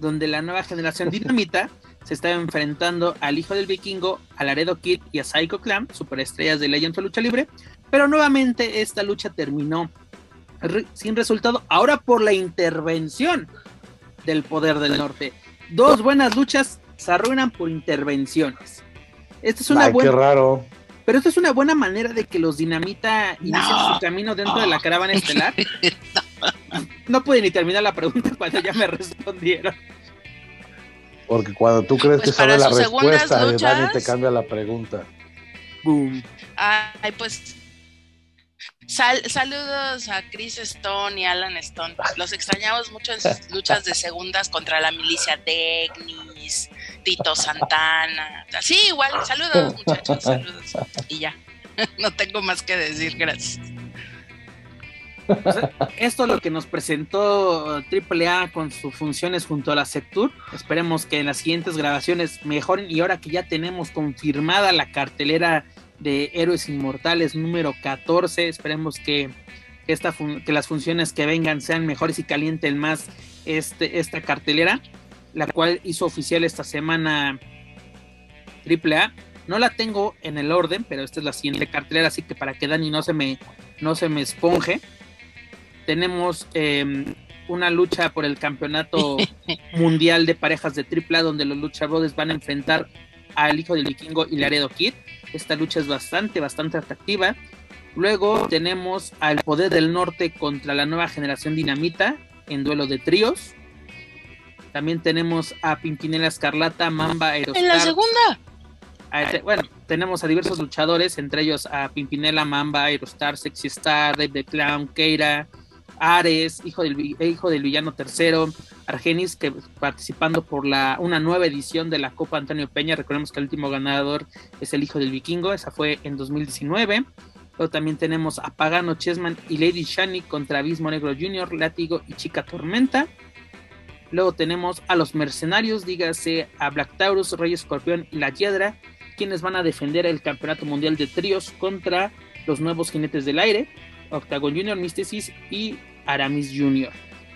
donde la nueva generación dinamita se estaba enfrentando al hijo del vikingo, a Laredo Kid y a Psycho Clan, superestrellas de Legends de lucha libre, pero nuevamente esta lucha terminó re- sin resultado, ahora por la intervención del poder del norte. Dos buenas luchas se arruinan por intervenciones. Esta es una Ay, buena qué raro. pero esto es una buena manera de que los dinamita inicien No. su camino dentro de la caravana estelar. No pude ni terminar la pregunta cuando ya me respondieron. Porque cuando tú crees Pues que sabes la respuesta, eh, Dani te luchas- cambia la pregunta. Boom. Ay, pues saludos a Chris Stone y Alan Stone. Los extrañamos mucho en sus luchas de segundas contra la milicia Degnis, Tito Santana. Sí, igual. Saludos, muchachos. Saludos. Y ya. No tengo más que decir. Gracias. Esto es lo que nos presentó AAA con sus funciones junto a la Sectur. Esperemos que en las siguientes grabaciones mejoren y ahora que ya tenemos confirmada la cartelera de Héroes Inmortales número 14. Esperemos que, esta que las funciones que vengan sean mejores y calienten más este, esta cartelera, la cual hizo oficial esta semana AAA. No la tengo en el orden, pero esta es la siguiente cartelera, así que para que Dani no se me, no se me esponje. Tenemos em, una lucha por el campeonato mundial de parejas de AAA, donde los luchadores van a enfrentar al hijo del vikingo y Laredo Kid. Esta lucha es bastante, bastante atractiva. Luego tenemos al Poder del Norte contra la nueva generación Dinamita en duelo de tríos. También tenemos a Pimpinela Escarlata, Mamba Aerostar. En la segunda. Bueno, tenemos a diversos luchadores, entre ellos a Pimpinela, Mamba, Aerostar, Sexy Star, Dave the Clown, Keira, Ares, hijo del, hijo del villano tercero, Argenis, que participando por la, una nueva edición de la Copa Antonio Peña. Recordemos que el último ganador es el hijo del vikingo, esa fue en 2019. Luego también tenemos a Pagano Chessman y Lady Shani contra Abismo Negro Jr., Látigo y Chica Tormenta. Luego tenemos a los mercenarios, dígase a Black Taurus, Rey Escorpión y La Hiedra, quienes van a defender el Campeonato Mundial de Tríos contra los nuevos jinetes del aire. Octagon Junior, Mysticis y Aramis Junior.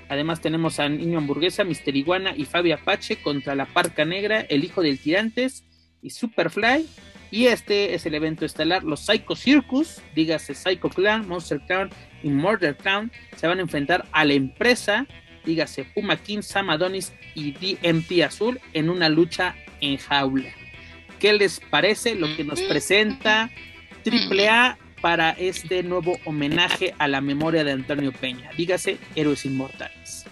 Además tenemos a Niño Hamburguesa, Mister Iguana y Fabi Apache contra la Parca Negra, el Hijo del Tirantes y Superfly. Y este es el evento estelar, los Psycho Circus, dígase Psycho Clan, Monster Clown y Murder Clown, se van a enfrentar a la empresa, dígase Puma King, Sam Adonis y DMP Azul en una lucha en jaula. ¿Qué les parece lo que nos presenta AAA para este nuevo homenaje a la memoria de Antonio Peña. Dígase Héroes Inmortales.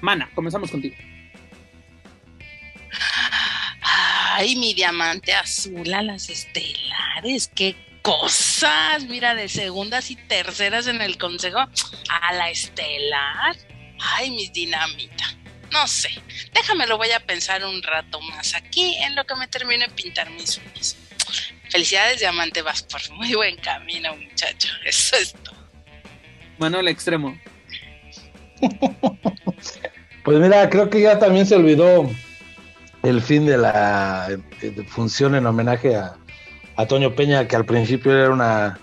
Mana, comenzamos contigo. Ay, mi diamante azul a las estelares, qué cosas. Mira, de segundas y terceras en el consejo a la estelar. Ay, mis dinamita. No sé, déjame lo voy a pensar un rato más aquí en lo que me termine de pintar mis uñas. Felicidades, Diamante, vas por muy buen camino, muchacho. Eso es todo. Manuel Extremo. pues mira, creo que ya también se olvidó el fin de la función en homenaje a, a, Toño Peña, que al principio era una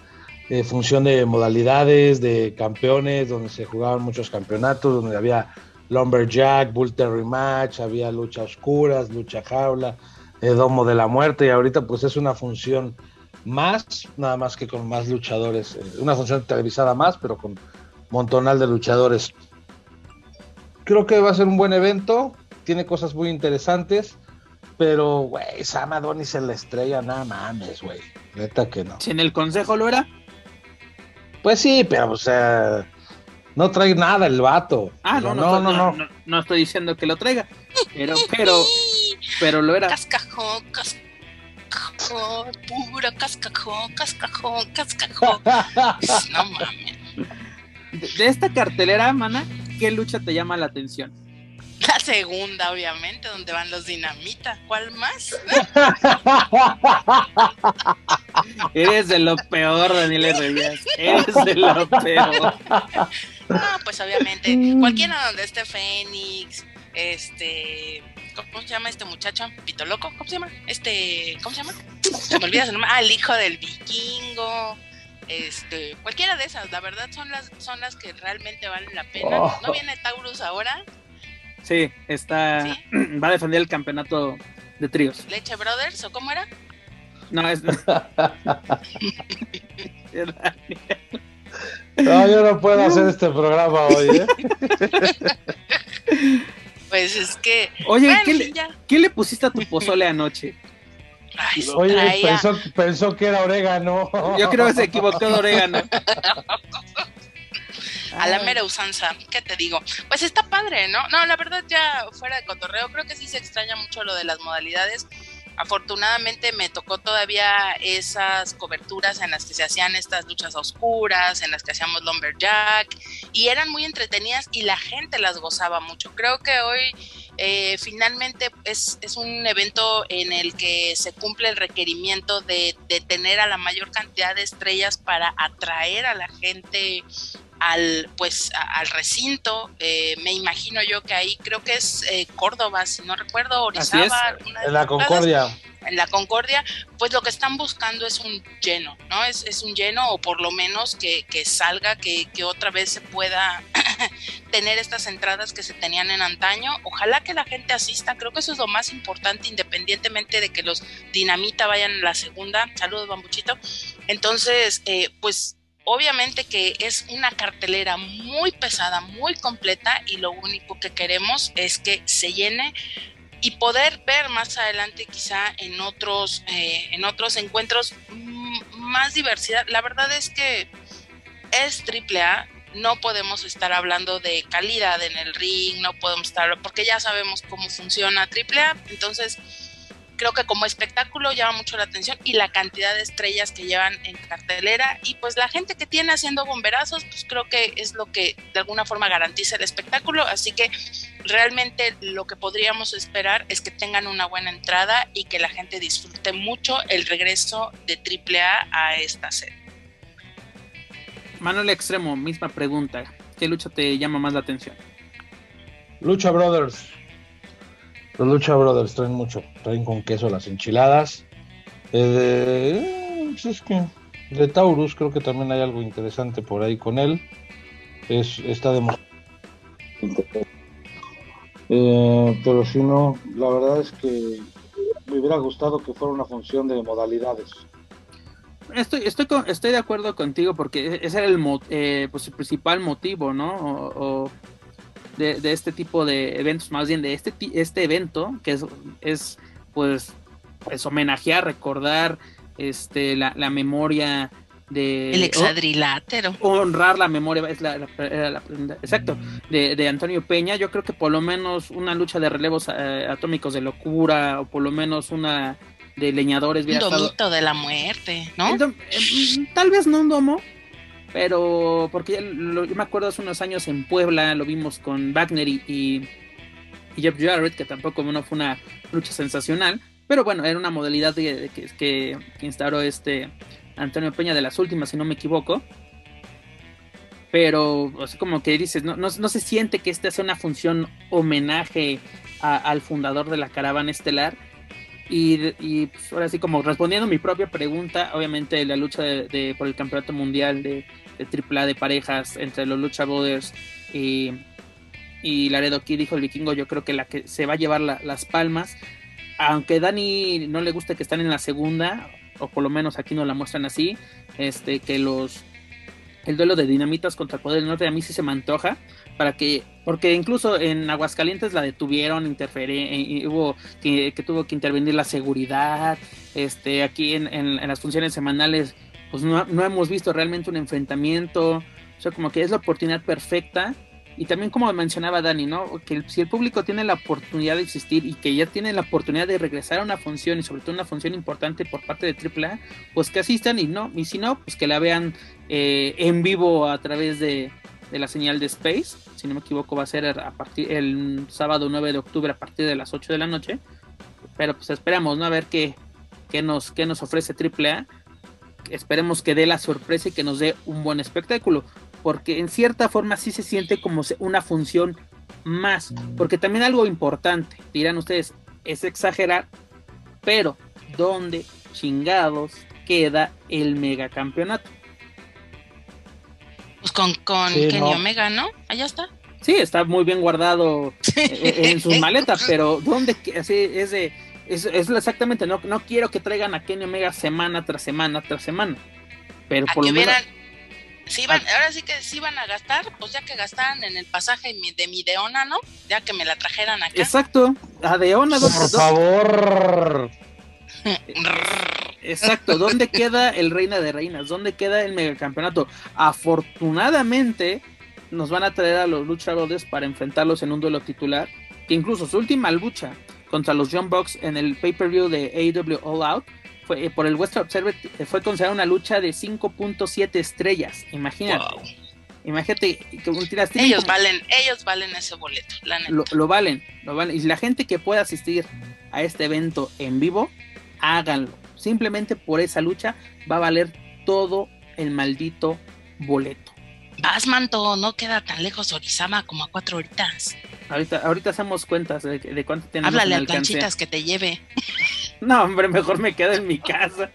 eh, función de modalidades, de campeones, donde se jugaban muchos campeonatos, donde había Lumberjack, Bull Terry Match, había lucha oscuras, lucha jaula, Domo de la Muerte y ahorita pues es una función más, nada más que con más luchadores, eh, una función televisada más, pero con montonal de luchadores. Creo que va a ser un buen evento, tiene cosas muy interesantes, pero, güey, Sam Adonis en la estrella, nada mames, güey, neta que no. ¿Si en el consejo lo era? Pues sí, pero, o sea, no trae nada el vato. Ah, no no no, no no no, estoy diciendo que lo traiga, pero, pero pero lo era. Cascajón, cascajón, pura cascajón, cascajón, cascajón. no mames. De, esta cartelera, mana, ¿qué lucha te llama la atención? La segunda, obviamente, donde van los dinamita. ¿Cuál más? Eres de lo peor, Daniel Reyes. Eres de lo peor. No, pues obviamente. Cualquiera donde esté Fénix, este ¿Cómo se llama este muchacho? Pito Loco, ¿cómo se llama? Este, ¿cómo se llama? Se me olvida su nombre. Ah, el hijo del vikingo. Este, cualquiera de esas, la verdad son las, son las que realmente valen la pena. Oh. ¿No viene Taurus ahora? Sí, está. Va a defender el campeonato de tríos. ¿Leche Brothers o cómo era? No, es. no, yo no puedo hacer este programa hoy, ¿eh? Pues es que. Oye, ¿qué, le, pusiste a tu pozole anoche? Oye, pensó, que era orégano. Yo creo que se equivocó de orégano. A la mera usanza, ¿qué te digo? Pues está padre, ¿no? No, la verdad ya fuera de cotorreo, creo que sí se extraña mucho lo de las modalidades. Afortunadamente me tocó todavía esas coberturas en las que se hacían estas luchas oscuras, en las que hacíamos lumberjack y eran muy entretenidas y la gente las gozaba mucho. Creo que hoy eh, finalmente es, es, un evento en el que se cumple el requerimiento de, de, tener a la mayor cantidad de estrellas para atraer a la gente al pues al recinto. Eh, me imagino yo que ahí creo que es eh, Córdoba si no recuerdo Orizaba en la Concordia. En la Concordia pues lo que están buscando es un lleno no es, es un lleno o por lo menos que, que salga que, que, otra vez se pueda tener estas entradas que se tenían en antaño. Ojalá que la gente asista creo que eso es lo más importante independientemente de que los dinamita vayan en la segunda. Saludos bambuchito. Entonces eh, pues obviamente que es una cartelera muy pesada, muy completa y lo único que queremos es que se llene y poder ver más adelante quizá en otros, eh, en otros encuentros más diversidad. La verdad es que es triple A, no podemos estar hablando de calidad en el ring, no podemos estar, porque ya sabemos cómo funciona AAA, entonces creo que como espectáculo llama mucho la atención y la cantidad de estrellas que llevan en cartelera y pues la gente que tiene haciendo bomberazos, pues creo que es lo que de alguna forma garantiza el espectáculo, así que realmente lo que podríamos esperar es que tengan una buena entrada y que la gente disfrute mucho el regreso de AAA a esta serie. Manuel Extremo, misma pregunta, ¿qué lucha te llama más la atención? Lucha Brothers. Los Lucha Brothers traen mucho, traen con queso las enchiladas. Eh, de, eh, pues es que de Taurus creo que también hay algo interesante por ahí con él. Es, está demostrando. Eh, pero si no, la verdad es que me hubiera gustado que fuera una función de modalidades. Estoy, estoy, estoy de acuerdo contigo porque ese era el, eh, pues el principal motivo, ¿no? O, o de, de, este tipo de eventos, más bien de este, este evento, que es, es pues, es homenajear, recordar este, la, la memoria de el exadrilátero. honrar la memoria es la, la, la exacto de, de, Antonio Peña. Yo creo que por lo menos una lucha de relevos eh, atómicos de locura o por lo menos una de leñadores un domito estado... de la muerte no dom, eh, tal vez no un domo pero porque lo, yo me acuerdo hace unos años en Puebla lo vimos con Wagner y, y, y Jeff Jarrett que tampoco no fue una lucha sensacional pero bueno era una modalidad de, que, instauró este Antonio Peña de las últimas, si no me equivoco. Pero así como que dices, no, no, se siente que esta sea una función homenaje al fundador de la caravana estelar. Y, pues ahora sí, como respondiendo mi propia pregunta, obviamente la lucha de, por el campeonato mundial de, de de parejas entre los Lucha Brothers y, y Laredo Kid, dijo el vikingo, yo creo que la que se va a llevar la, las palmas. Aunque Dani no le gusta que están en la segunda, o por lo menos aquí no la muestran así, este, que los el duelo de dinamitas contra poder del norte a mí sí se me antoja para que porque incluso en Aguascalientes la detuvieron interferir hubo que, tuvo que intervenir la seguridad este aquí en, en las funciones semanales pues no, no, hemos visto realmente un enfrentamiento. O sea como que es la oportunidad perfecta. Y también como mencionaba Dani, ¿no? Que si el público tiene la oportunidad de existir y que ya tiene la oportunidad de regresar a una función y sobre todo una función importante por parte de AAA, pues que asistan y no, y si no, pues que la vean eh, en vivo a través de, de, la señal de Space, si no me equivoco va a ser a partir el sábado 9 de octubre a partir de las 8 de la noche, pero pues esperamos, ¿no? A ver qué, qué, nos, qué nos ofrece AAA, esperemos que dé la sorpresa y que nos dé un buen espectáculo porque en cierta forma sí se siente como una función más, porque también algo importante, dirán ustedes, es exagerar, pero ¿dónde chingados queda el megacampeonato? Pues con, con sí, Kenny no. Omega, ¿no? Allá está. Sí, está muy bien guardado en sus maletas, pero ¿dónde? Así es de, es, es exactamente, no, no quiero que traigan a Kenny Omega semana tras semana tras semana, pero a por que lo menos... Si iban, ahora sí que si iban a gastar, pues ya que gastaran en el pasaje de mi Deona, ¿no? Ya que me la trajeran acá. Exacto, a Deona. Por dos, favor. Exacto, ¿dónde queda el Reina de Reinas? ¿Dónde queda el megacampeonato? Afortunadamente nos van a traer a los Lucha Brothers para enfrentarlos en un duelo titular, que incluso su última lucha contra los John Box en el pay-per-view de AEW All Out, fue, eh, por el Western Observer eh, fue considerada una lucha de 5.7 estrellas. Imagínate. Imagínate que ellos valen, ellos valen ese boleto, Lo, valen, lo valen. Y la gente que pueda asistir a este evento en vivo, háganlo. Simplemente por esa lucha va a valer todo el maldito boleto. Vas, manto, no queda tan lejos Orizama como a cuatro horitas. Ahorita, ahorita hacemos cuentas de, de cuánto tenemos. Háblale a planchitas que te lleve. No, hombre, mejor me quedo en mi casa.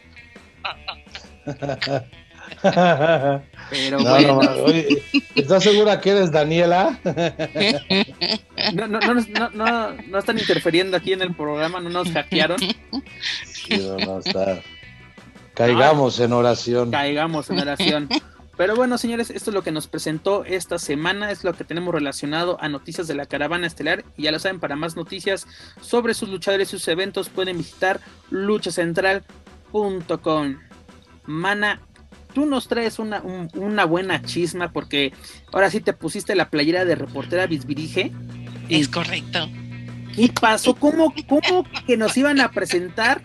Pero bueno. ¿Estás segura que eres Daniela? No, no, no, no, no, están interfiriendo aquí en el programa, no nos hackearon. Caigamos en oración. Caigamos en oración. Pero bueno, señores, esto es lo que nos presentó esta semana, es lo que tenemos relacionado a noticias de la caravana estelar. Y ya lo saben, para más noticias sobre sus luchadores y sus eventos pueden visitar luchacentral.com. Mana, tú nos traes una, una, buena chisma porque ahora sí te pusiste la playera de reportera Bisbirige. Es correcto. ¿Qué pasó? ¿Cómo, ¿Cómo que nos iban a presentar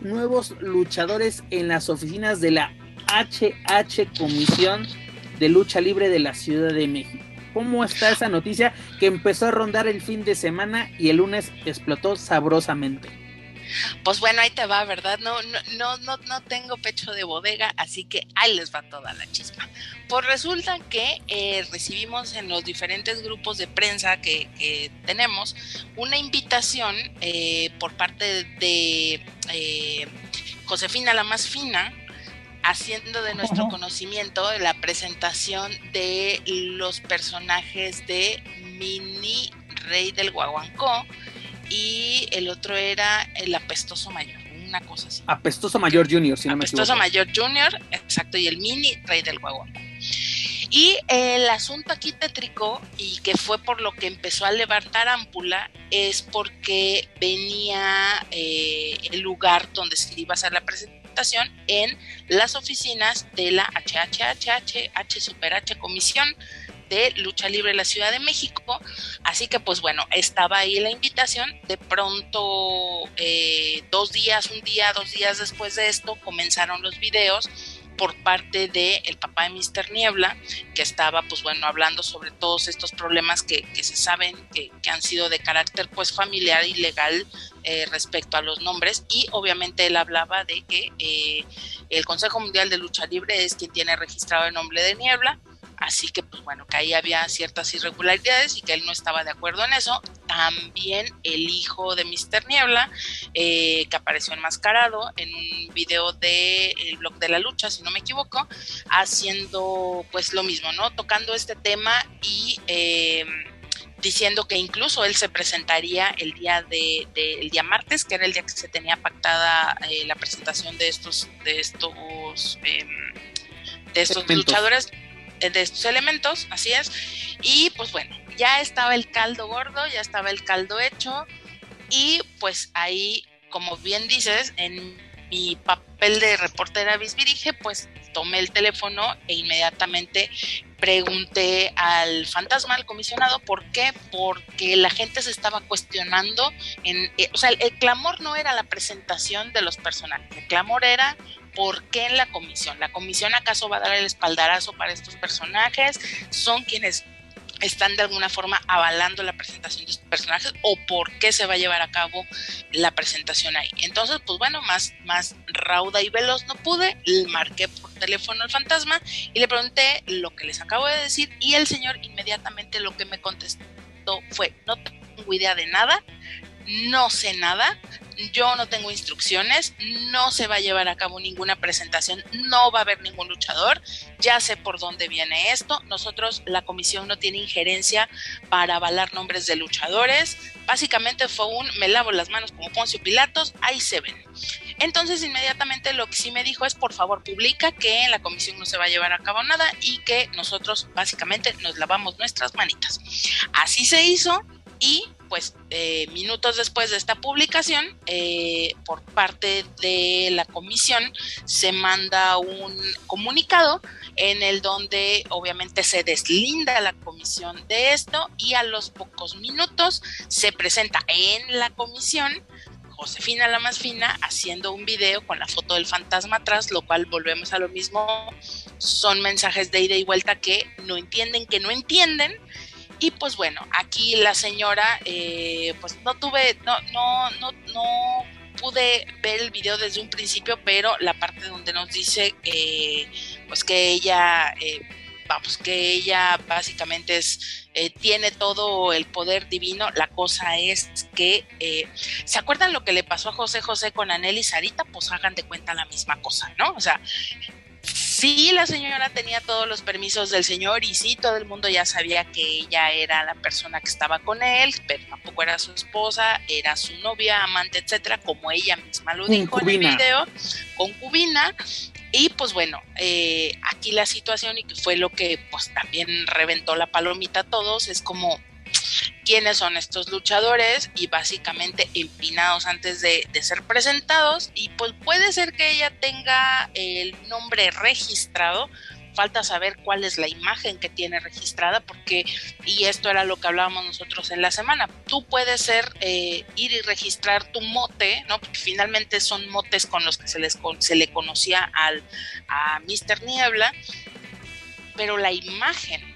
nuevos luchadores en las oficinas de la HH Comisión de Lucha Libre de la Ciudad de México? ¿Cómo está esa noticia que empezó a rondar el fin de semana y el lunes explotó sabrosamente? Pues bueno, ahí te va, ¿verdad? No, no, no, no tengo pecho de bodega, así que ahí les va toda la chispa. Pues resulta que eh, recibimos en los diferentes grupos de prensa que, tenemos una invitación eh, por parte de eh, Josefina la más fina, haciendo de nuestro conocimiento la presentación de los personajes de Mini Rey del Guaguancó y el otro era el apestoso mayor, una cosa así. Apestoso mayor junior, si no me equivoco. Apestoso mayor junior, exacto, y el mini rey del guagua. Y el asunto aquí tétrico, y que fue por lo que empezó a levantar ámpula, es porque venía eh, el lugar donde se iba a hacer la presentación en las oficinas de la HHHH, H Super H Comisión de Lucha Libre de la Ciudad de México. Así que pues bueno, estaba ahí la invitación. De pronto, eh, dos días, un día, dos días después de esto, comenzaron los videos por parte de el papá de Mr. Niebla, que estaba, pues bueno, hablando sobre todos estos problemas que, se saben que, han sido de carácter, pues familiar y legal eh, respecto a los nombres. Y obviamente él hablaba de que eh, el Consejo Mundial de Lucha Libre es quien tiene registrado el nombre de Niebla, Así que, pues bueno, que ahí había ciertas irregularidades y que él no estaba de acuerdo en eso. También el hijo de Mr. Niebla, eh, que apareció enmascarado en un video del el blog de la lucha, si no me equivoco, haciendo pues lo mismo, ¿no? Tocando este tema y eh, diciendo que incluso él se presentaría el día de, el día martes, que era el día que se tenía pactada eh, la presentación de estos, de estos, em, de estos luchadores de estos elementos, así es. Y pues bueno, ya estaba el caldo gordo, ya estaba el caldo hecho. Y pues ahí, como bien dices, en mi papel de reportera Bisbirige, pues tomé el teléfono e inmediatamente pregunté al fantasma, al comisionado, ¿por qué? Porque la gente se estaba cuestionando, en, eh, o sea, el, clamor no era la presentación de los personajes, el clamor era ¿por qué en la comisión? ¿La comisión acaso va a dar el espaldarazo para estos personajes? ¿Son quienes están de alguna forma avalando la presentación de estos personajes o por qué se va a llevar a cabo la presentación ahí. Entonces, pues bueno, más, más rauda y veloz no pude, marqué por teléfono al fantasma y le pregunté lo que les acabo de decir y el señor inmediatamente lo que me contestó fue, no tengo idea de nada, no sé nada, yo no tengo instrucciones, no se va a llevar a cabo ninguna presentación, no va a haber ningún luchador, ya sé por dónde viene esto, nosotros, la comisión no tiene injerencia para avalar nombres de luchadores, básicamente fue un me lavo las manos como Poncio Pilatos, ahí se ven. Entonces inmediatamente lo que sí me dijo es por favor publica que en la comisión no se va a llevar a cabo nada y que nosotros básicamente nos lavamos nuestras manitas. Así se hizo y pues eh, minutos después de esta publicación, eh, por parte de la comisión se manda un comunicado en el donde obviamente se deslinda la comisión de esto y a los pocos minutos se presenta en la comisión Josefina la más fina haciendo un video con la foto del fantasma atrás, lo cual volvemos a lo mismo, son mensajes de ida y vuelta que no entienden, que no entienden. Y pues bueno, aquí la señora, eh, pues no tuve, no, no, no, no pude ver el video desde un principio, pero la parte donde nos dice eh, pues que ella, eh, vamos, que ella básicamente es, eh, tiene todo el poder divino. La cosa es que, ¿se acuerdan lo que le pasó a José José con Anel y Sarita? Pues hagan de cuenta la misma cosa, ¿no? O sea, sí la señora tenía todos los permisos del señor y sí todo el mundo ya sabía que ella era la persona que estaba con él, pero tampoco era su esposa, era su novia, amante, etcétera, como ella misma lo dijo en el video, concubina. Y pues bueno, eh, aquí la situación y que fue lo que pues también reventó la palomita a todos, es como quiénes son estos luchadores y básicamente empinados antes de, ser presentados y pues puede ser que ella tenga el nombre registrado falta saber cuál es la imagen que tiene registrada, porque, y esto era lo que hablábamos nosotros en la semana, tú puedes ser, eh, ir y registrar tu mote, ¿no? Porque finalmente son motes con los que se, les, se le conocía al, a Mr. Niebla, pero la imagen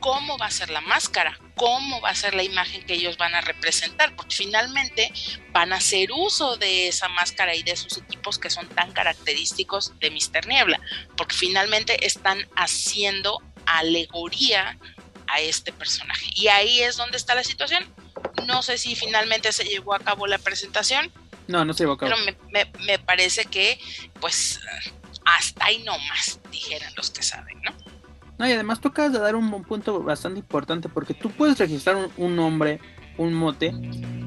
cómo va a ser la máscara, cómo va a ser la imagen que ellos van a representar, porque finalmente van a hacer uso de esa máscara y de esos equipos que son tan característicos de Mister Niebla, porque finalmente están haciendo alegoría a este personaje. Y ahí es donde está la situación. No sé si finalmente se llevó a cabo la presentación. No, no se llevó a cabo. Pero me, me parece que, pues, hasta ahí no más, dijeran los que saben, ¿no? No, y además tú de dar un, punto bastante importante porque tú puedes registrar un, nombre, un mote,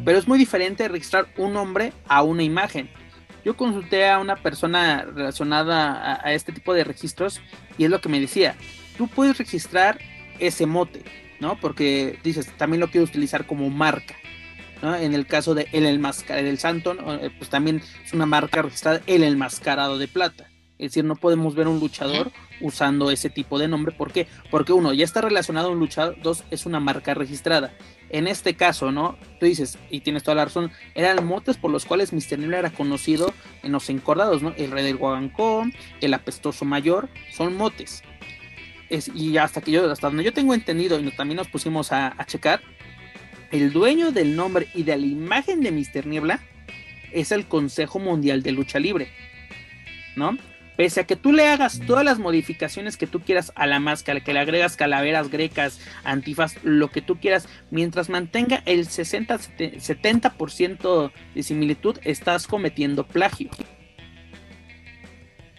pero es muy diferente registrar un nombre a una imagen. Yo consulté a una persona relacionada a, este tipo de registros y es lo que me decía. Tú puedes registrar ese mote, ¿no? Porque dices, también lo quiero utilizar como marca. ¿no? En el caso de El del Santo, eh, pues también es una marca registrada El Enmascarado de Plata. Es decir, no podemos ver un luchador usando ese tipo de nombre. ¿Por qué? Porque uno, ya está relacionado a un luchador, dos, es una marca registrada. En este caso, ¿no? Tú dices, y tienes toda la razón, eran motes por los cuales Mr. Niebla era conocido en los encordados, ¿no? El rey del el apestoso mayor, son motes. Es, y hasta que yo, hasta donde yo tengo entendido, y también nos pusimos a, a checar, el dueño del nombre y de la imagen de Mr. Niebla es el Consejo Mundial de Lucha Libre. ¿No? Pese a que tú le hagas todas las modificaciones que tú quieras a la máscara, que le agregas calaveras grecas, antifaz, lo que tú quieras, mientras mantenga el 60-70% de similitud, estás cometiendo plagio.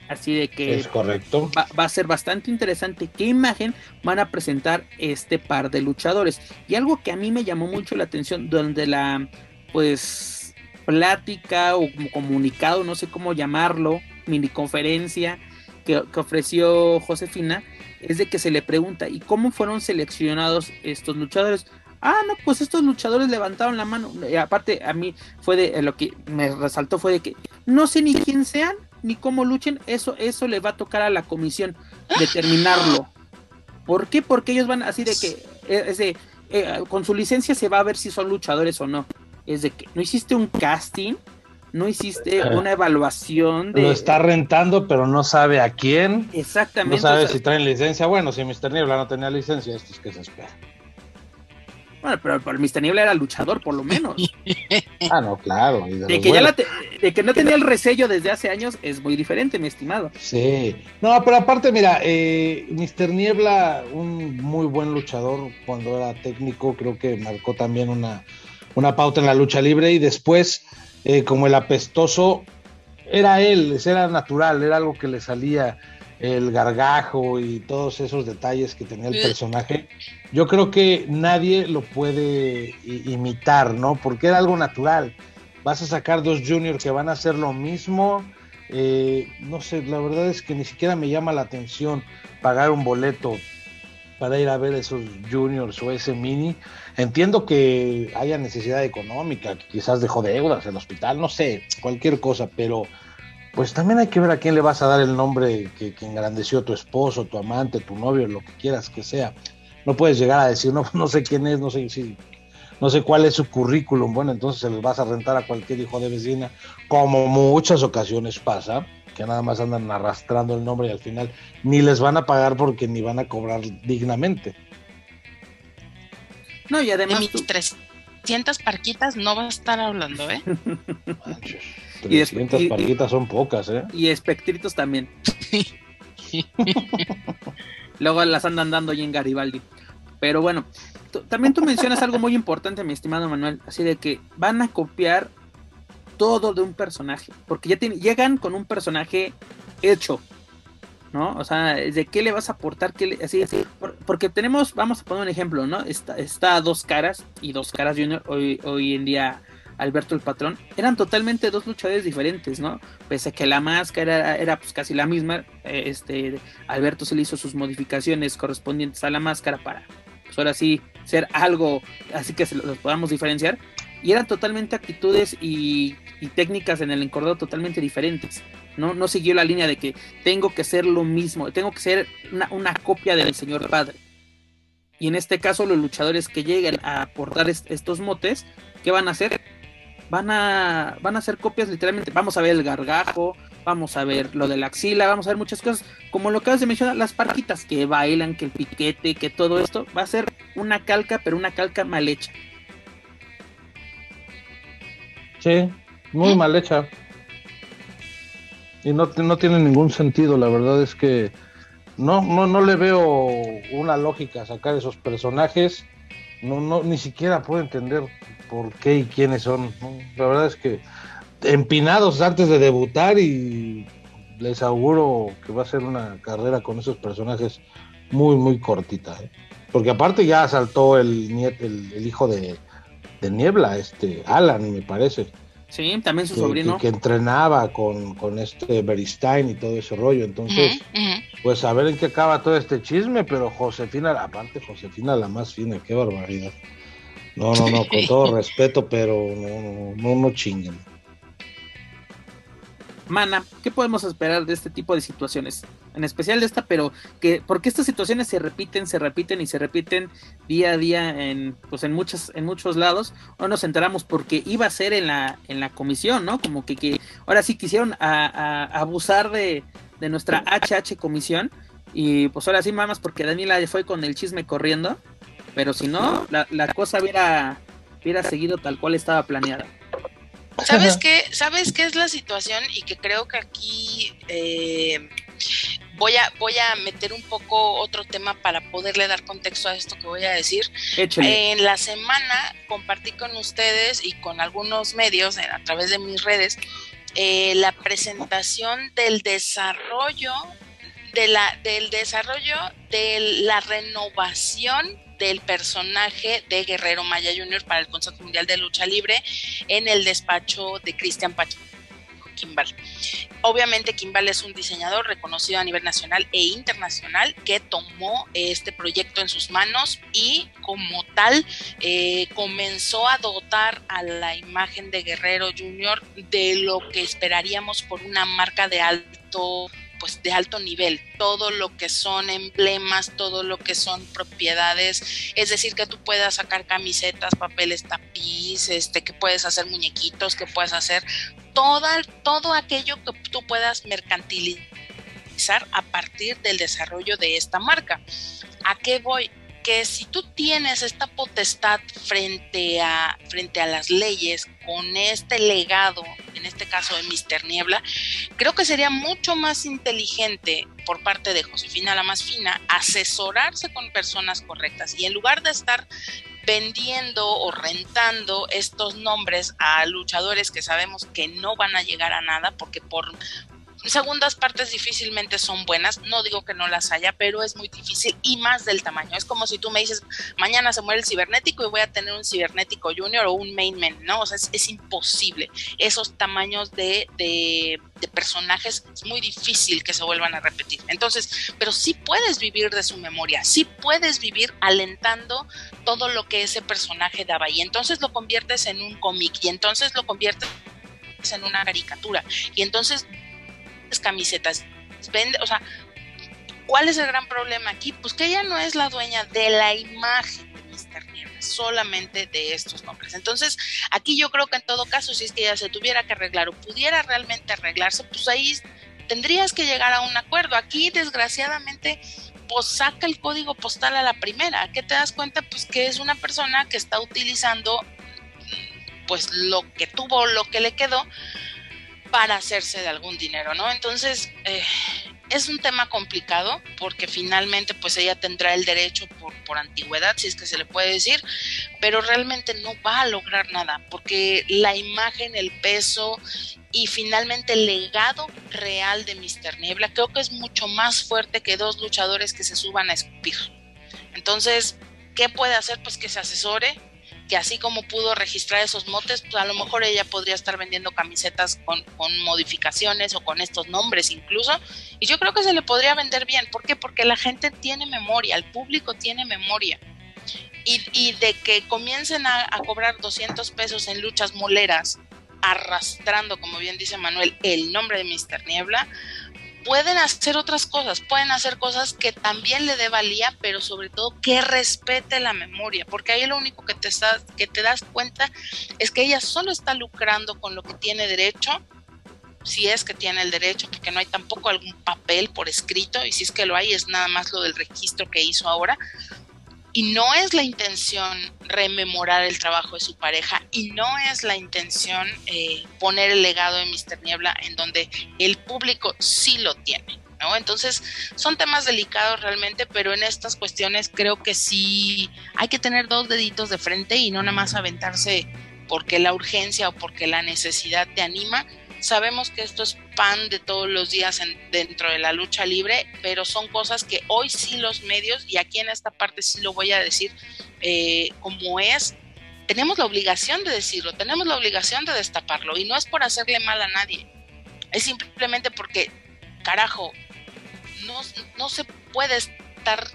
Así de que es correcto. Va, va, a ser bastante interesante qué imagen van a presentar este par de luchadores. Y algo que a mí me llamó mucho la atención, donde la pues plática o comunicado, no sé cómo llamarlo, mini conferencia que, ofreció Josefina es de que se le pregunta, ¿y cómo fueron seleccionados estos luchadores? Ah, no, pues estos luchadores levantaron la mano. Aparte, a mí fue de eh, lo que me resaltó fue de que no sé ni quién sean ni cómo luchen. Eso, eso le va a tocar a la comisión determinarlo. ¿Por qué? Porque ellos van así de que eh, eh, con su licencia se va a ver si son luchadores o no. Es de que no hiciste un casting, no hiciste una evaluación de... Lo está rentando, pero no sabe a quién. Exactamente. No sabe si traen licencia. Bueno, si Mr. Niebla no tenía licencia, esto es que se espera. Bueno, pero, el Mr. Niebla era luchador, por lo menos. ah, no, claro. De, que ya de que no tenía el resello desde hace años es muy diferente, mi estimado. Sí. No, pero aparte, mira, eh, Mr. Niebla, un muy buen luchador cuando era técnico, creo que marcó también una, una pauta en la lucha libre y después eh, como el apestoso, era él, era natural, era algo que le salía el gargajo y todos esos detalles que tenía el personaje. Yo creo que nadie lo puede imitar, ¿no? Porque era algo natural. Vas a sacar dos juniors que van a hacer lo mismo. Eh, no sé, la verdad es que ni siquiera me llama la atención pagar un boleto para ir a ver esos juniors o ese mini. Entiendo que haya necesidad económica, quizás dejó deudas el hospital, no sé, cualquier cosa, pero pues también hay que ver a quién le vas a dar el nombre que, que engrandeció tu esposo, tu amante, tu novio, lo que quieras que sea. No puedes llegar a decir, no, no sé quién es, no sé si no sé cuál es su currículum, bueno, entonces se les vas a rentar a cualquier hijo de vecina, como muchas ocasiones pasa, que nada más andan arrastrando el nombre y al final ni les van a pagar porque ni van a cobrar dignamente. No, y además... De mis 300 parquitas no va a estar hablando, ¿eh? Manches, 300 parquitas son pocas, ¿eh? Y espectritos también. Luego las andan dando ahí en Garibaldi. Pero bueno, también tú mencionas algo muy importante, mi estimado Manuel, así de que van a copiar todo de un personaje, porque ya llegan con un personaje hecho, ¿no? O sea, ¿de qué le vas a aportar? Qué así, así, porque tenemos, vamos a poner un ejemplo, ¿no? Está, está Dos Caras y Dos Caras Junior, hoy, hoy en día Alberto el Patrón, eran totalmente dos luchadores diferentes, ¿no? Pese a que la máscara era, era pues casi la misma, eh, este, Alberto se le hizo sus modificaciones correspondientes a la máscara para pues ahora sí ser algo así que se los podamos diferenciar. Y eran totalmente actitudes y, técnicas en el encordado totalmente diferentes. ¿no? no siguió la línea de que tengo que ser lo mismo, tengo que ser una, copia del señor padre. Y en este caso, los luchadores que lleguen a aportar estos motes, ¿qué van a hacer? Van a, van a hacer copias literalmente. Vamos a ver el gargajo, vamos a ver lo de la axila, vamos a ver muchas cosas, como lo que acabas de mencionar, las parquitas que bailan, que el piquete, que todo esto, va a ser una calca, pero una calca mal hecha. Sí, muy mal hecha. Y no, no tiene ningún sentido, la verdad es que no, no, no le veo una lógica sacar esos personajes. No, no, ni siquiera puedo entender por qué y quiénes son. La verdad es que empinados antes de debutar y les auguro que va a ser una carrera con esos personajes muy, muy cortita. ¿eh? Porque aparte ya saltó el, el, hijo de, Niebla, este Alan, me parece. Sí, también su sobrino. Que, entrenaba con, este Beristain y todo ese rollo. Entonces, pues a ver en qué acaba todo este chisme, pero Josefina, aparte Josefina la más fina, qué barbaridad. No, no, no, con todo respeto, pero no, no, no chinguen. Mana, ¿qué podemos esperar de este tipo de situaciones? En especial de esta, pero que porque estas situaciones se repiten, se repiten y se repiten día a día en pues en muchos en muchos lados. O nos enteramos porque iba a ser en la en la comisión, ¿no? Como que, que ahora sí quisieron a, abusar de, de nuestra HH comisión y pues ahora sí mamas porque Daniela fue con el chisme corriendo, pero si no la, la cosa hubiera hubiera seguido tal cual estaba planeada. ¿Sabes qué? ¿Sabes qué es la situación? Y que creo que aquí eh, voy, a, voy a meter un poco otro tema para poderle dar contexto a esto que voy a decir. En la semana compartí con ustedes y con algunos medios a través de mis redes eh, la presentación del desarrollo de la, del desarrollo de la renovación del personaje de Guerrero Maya Jr. para el Consejo Mundial de Lucha Libre en el despacho de Cristian Pacheco. Kimball. Obviamente Kimball es un diseñador reconocido a nivel nacional e internacional que tomó este proyecto en sus manos y como tal eh, comenzó a dotar a la imagen de Guerrero Jr. de lo que esperaríamos por una marca de alto pues de alto nivel, todo lo que son emblemas, todo lo que son propiedades, es decir, que tú puedas sacar camisetas, papeles, tapiz, este, que puedes hacer muñequitos, que puedes hacer toda, todo aquello que tú puedas mercantilizar a partir del desarrollo de esta marca. ¿A qué voy? Que si tú tienes esta potestad frente a, frente a las leyes con este legado, en este caso de Mister Niebla, creo que sería mucho más inteligente por parte de Josefina la más fina asesorarse con personas correctas. Y en lugar de estar vendiendo o rentando estos nombres a luchadores que sabemos que no van a llegar a nada porque por segundas partes difícilmente son buenas, no digo que no las haya, pero es muy difícil y más del tamaño. Es como si tú me dices, mañana se muere el cibernético y voy a tener un cibernético junior o un main man, ¿no? O sea, es, imposible. Esos tamaños de, de, de, personajes es muy difícil que se vuelvan a repetir. Entonces, pero sí puedes vivir de su memoria, sí puedes vivir alentando todo lo que ese personaje daba y entonces lo conviertes en un cómic y entonces lo conviertes en una caricatura y entonces camisetas, vende, o sea, ¿cuál es el gran problema aquí? Pues que ella no es la dueña de la imagen de Mr. Niebla, solamente de estos nombres. Entonces, aquí yo creo que en todo caso, si es que ella se tuviera que arreglar o pudiera realmente arreglarse, pues ahí tendrías que llegar a un acuerdo. Aquí, desgraciadamente, pues saca el código postal a la primera. ¿Qué te das cuenta? Pues que es una persona que está utilizando pues lo que tuvo, lo que le quedó, para hacerse de algún dinero, ¿no? Entonces, eh, es un tema complicado porque finalmente pues ella tendrá el derecho por, por antigüedad, si es que se le puede decir, pero realmente no va a lograr nada porque la imagen, el peso y finalmente el legado real de Mr. Niebla creo que es mucho más fuerte que dos luchadores que se suban a escupir. Entonces, ¿qué puede hacer? Pues que se asesore, que así como pudo registrar esos motes, pues a lo mejor ella podría estar vendiendo camisetas con, modificaciones o con estos nombres incluso. Y yo creo que se le podría vender bien. ¿Por qué? Porque la gente tiene memoria, el público tiene memoria. Y, de que comiencen a, a cobrar 200 pesos en luchas moleras, arrastrando, como bien dice Manuel, el nombre de Mr. Niebla, pueden hacer otras cosas, pueden hacer cosas que también le dé valía, pero sobre todo que respete la memoria, porque ahí lo único que te, que te das cuenta es que ella solo está lucrando con lo que tiene derecho, si es que tiene el derecho, porque no hay tampoco algún papel por escrito, y si es que lo hay, es nada más lo del registro que hizo ahora, y no es la intención rememorar el trabajo de su pareja y no es la intención eh, poner el legado de Mr. Niebla en donde el público sí lo tiene. ¿no? Entonces son temas delicados realmente, pero en estas cuestiones creo que sí hay que tener dos deditos de frente y no nada más aventarse porque la urgencia o porque la necesidad te anima, Sabemos que esto es pan de todos los días dentro de la lucha libre, pero son cosas que hoy sí los medios, y aquí en esta parte sí lo voy a decir eh, como es, tenemos la obligación de decirlo, tenemos la obligación de destaparlo, y no es por hacerle mal a nadie, es simplemente porque, carajo, no, no se puede estar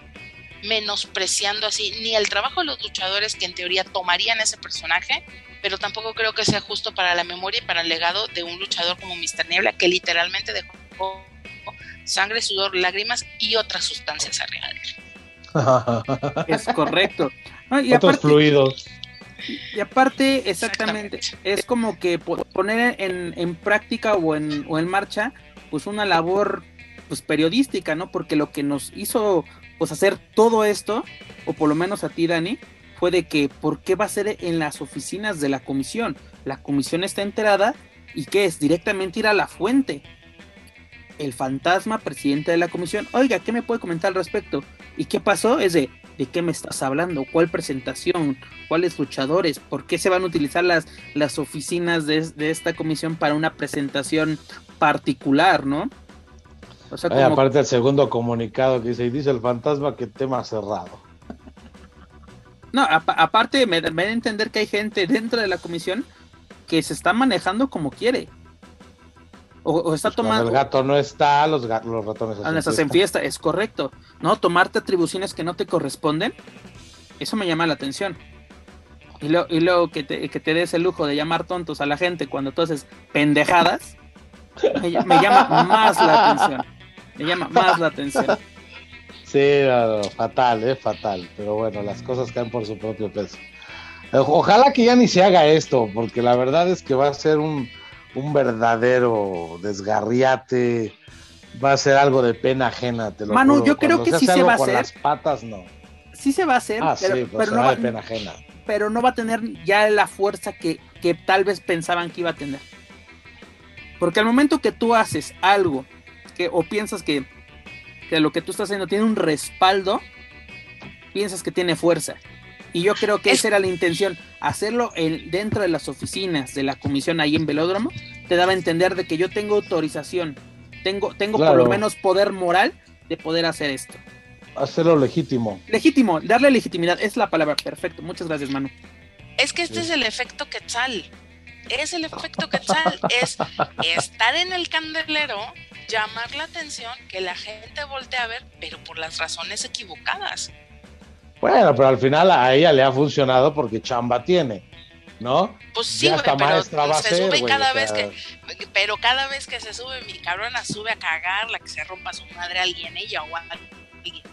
menospreciando así ni el trabajo de los luchadores que en teoría tomarían ese personaje, pero tampoco creo que sea justo para la memoria y para el legado de un luchador como Mr. Niebla, que literalmente dejó sangre, sudor, lágrimas y otras sustancias arriba Es correcto. y Otros fluidos. Y aparte, exactamente, es como que poner en, en práctica o en, o en marcha, pues una labor pues periodística, ¿no? Porque lo que nos hizo pues hacer todo esto, o por lo menos a ti, Dani, fue de que ¿por qué va a ser en las oficinas de la comisión? La comisión está enterada y ¿qué es? Directamente ir a la fuente. El fantasma presidente de la comisión, oiga, ¿qué me puede comentar al respecto? ¿Y qué pasó? Es de, ¿de qué me estás hablando? ¿Cuál presentación? ¿Cuáles luchadores? ¿Por qué se van a utilizar las, las oficinas de, de esta comisión para una presentación particular, no? O sea, aparte el segundo comunicado que dice, y dice el fantasma que tema cerrado. No, aparte me, da a entender que hay gente dentro de la comisión que se está manejando como quiere. O, está pues tomando. el gato no está, los, los ratones hacen, fiesta. en fiesta. Es correcto. No, tomarte atribuciones que no te corresponden, eso me llama la atención. Y, lo, y luego que te, que te des el lujo de llamar tontos a la gente cuando tú haces pendejadas, me llama más la atención. Me llama más la atención. Sí, fatal, eh, fatal. Pero bueno, las cosas caen por su propio peso. Ojalá que ya ni se haga esto, porque la verdad es que va a ser un, verdadero desgarriate. Va a ser algo de pena ajena, te lo Manu, yo creo que sí se va a hacer. las patas no. Sí se va a hacer, ah, pero, pues no va, de pena ajena. pero no va a tener ya la fuerza que, que tal vez pensaban que iba a tener. Porque al momento que tú haces algo que o piensas que que lo que tú estás haciendo tiene un respaldo, piensas que tiene fuerza. Y yo creo que esa era la intención, hacerlo dentro de las oficinas de la comisión ahí en Velódromo, te daba a entender de que yo tengo autorización tengo, tengo por lo menos poder moral de poder hacer esto. Hacerlo legítimo. Legítimo, darle legitimidad, es la palabra, perfecto. Muchas gracias, Manu. Es que este es el efecto Quetzal. Es el efecto Quetzal, es estar en el candelero, llamar la atención, que la gente voltee a ver, pero por las razones equivocadas. Bueno, pero al final a ella le ha funcionado porque chamba tiene. ¿no? Pues sí, pero se sube cada vez que, pero cada vez que se sube mi cabrona sube a cagar, la que se rompa su madre alguien, ella o alguien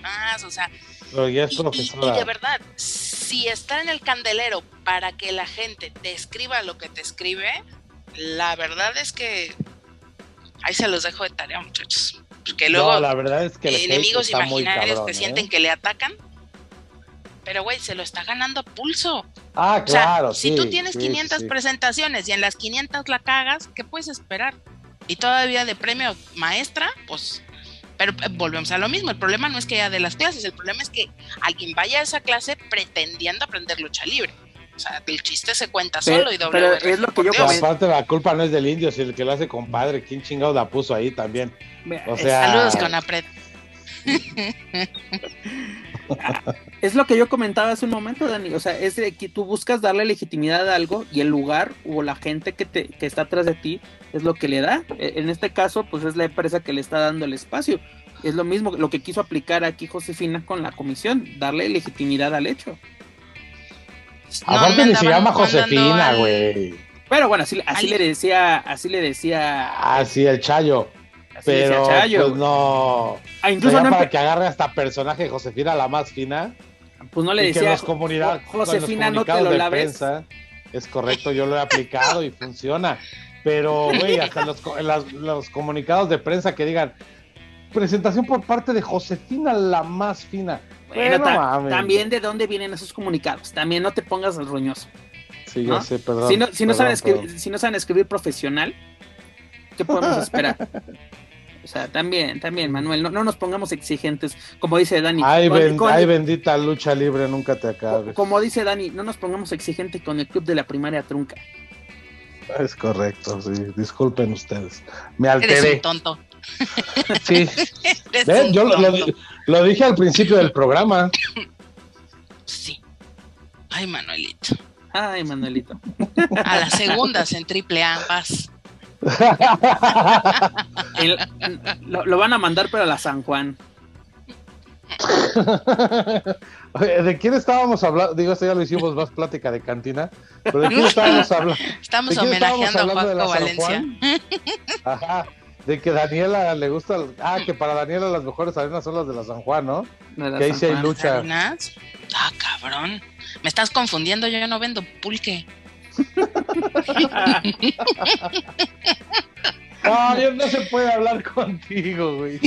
más, o sea, y, de verdad, si está en el candelero para que la gente te escriba lo que te escribe, la verdad es que ahí se los dejo de tarea, muchachos. Porque luego la verdad es que enemigos imaginarios que sienten ¿eh? que le atacan pero, güey, se lo está ganando a pulso. Ah, claro. si tú tienes 500 presentaciones y en las 500 la cagas, ¿qué puedes esperar? Y todavía de premio maestra, pues. Pero eh, volvemos a lo mismo. El problema no es que haya de las clases, el problema es que alguien vaya a esa clase pretendiendo aprender lucha libre. O sea, el chiste se cuenta solo y doble. Pero es lo que yo Aparte, la culpa no es del indio, si el que lo hace compadre, ¿quién chingado la puso ahí también? O sea... Saludos con Apret. es lo que yo comentaba hace un momento, Dani. O sea, es de que tú buscas darle legitimidad a algo y el lugar o la gente que, te, que está atrás de ti es lo que le da. E, en este caso, pues es la empresa que le está dando el espacio. Es lo mismo lo que quiso aplicar aquí Josefina con la comisión, darle legitimidad al hecho. Aparte ni se llama Josefina, güey. Pero bueno, así, así le decía, así le decía. Así el Chayo pero pues no. Ah, incluso para que agarre hasta personaje Josefina la más fina. Pues no le decía. Que los comunidades, Josefina no te lo de Prensa, es correcto, yo lo he aplicado y funciona. Pero, güey, hasta los, los, comunicados de prensa que digan presentación por parte de Josefina la más fina. Bueno, también de dónde vienen esos comunicados. También no te pongas al roñoso. Sí, yo sé, perdón. Si no, si, no saben escribir, si no saben escribir profesional, ¿qué podemos esperar? O sea, también, también, Manuel, no, no nos pongamos exigentes, como dice Dani. Ay, bendita lucha libre, nunca te acabes. Como dice Dani, no nos pongamos exigentes con el club de la primaria trunca. Es correcto, sí, disculpen ustedes. Me alteré. Eres un tonto. Sí. Yo Lo, dije al principio del programa. Sí. Ay, Manuelito. Ay, Manuelito. A las segundas en triple A, vas lo, van a mandar pero a la San Juan. ¿De quién estábamos hablando? Digo, esto ya lo hicimos más plática de cantina. ¿Pero de quién estábamos hablando? Estamos homenajeando a Paco Valencia. Ajá. De que Daniela le gusta. Ah, que para Daniela las mejores arenas son las de la San Juan, ¿no? que ahí sí hay lucha. Ah, cabrón. Me estás confundiendo, yo no vendo pulque. no, no se puede hablar contigo, güey.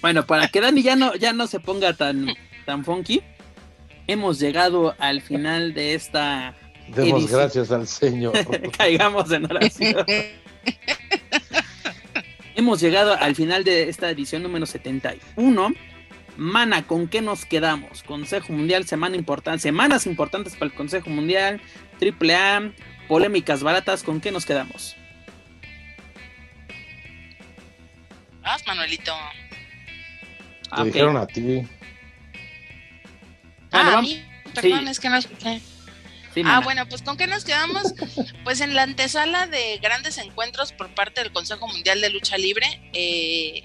Bueno, para que Dani ya no, ya no se ponga tan, tan funky, hemos llegado al final de esta. Demos gracias al Señor. Caigamos en oración. hemos llegado al final de esta edición número 71. Mana, ¿con qué nos quedamos? Consejo Mundial, semana importante, semanas importantes para el Consejo Mundial, Triple A, polémicas baratas, ¿con qué nos quedamos? Vas, Manuelito. Te dijeron a ti. Ah, a mí, perdón, es que no escuché. Ah, bueno, pues ¿con qué nos quedamos? pues en la antesala de grandes encuentros por parte del Consejo Mundial de Lucha Libre. Eh,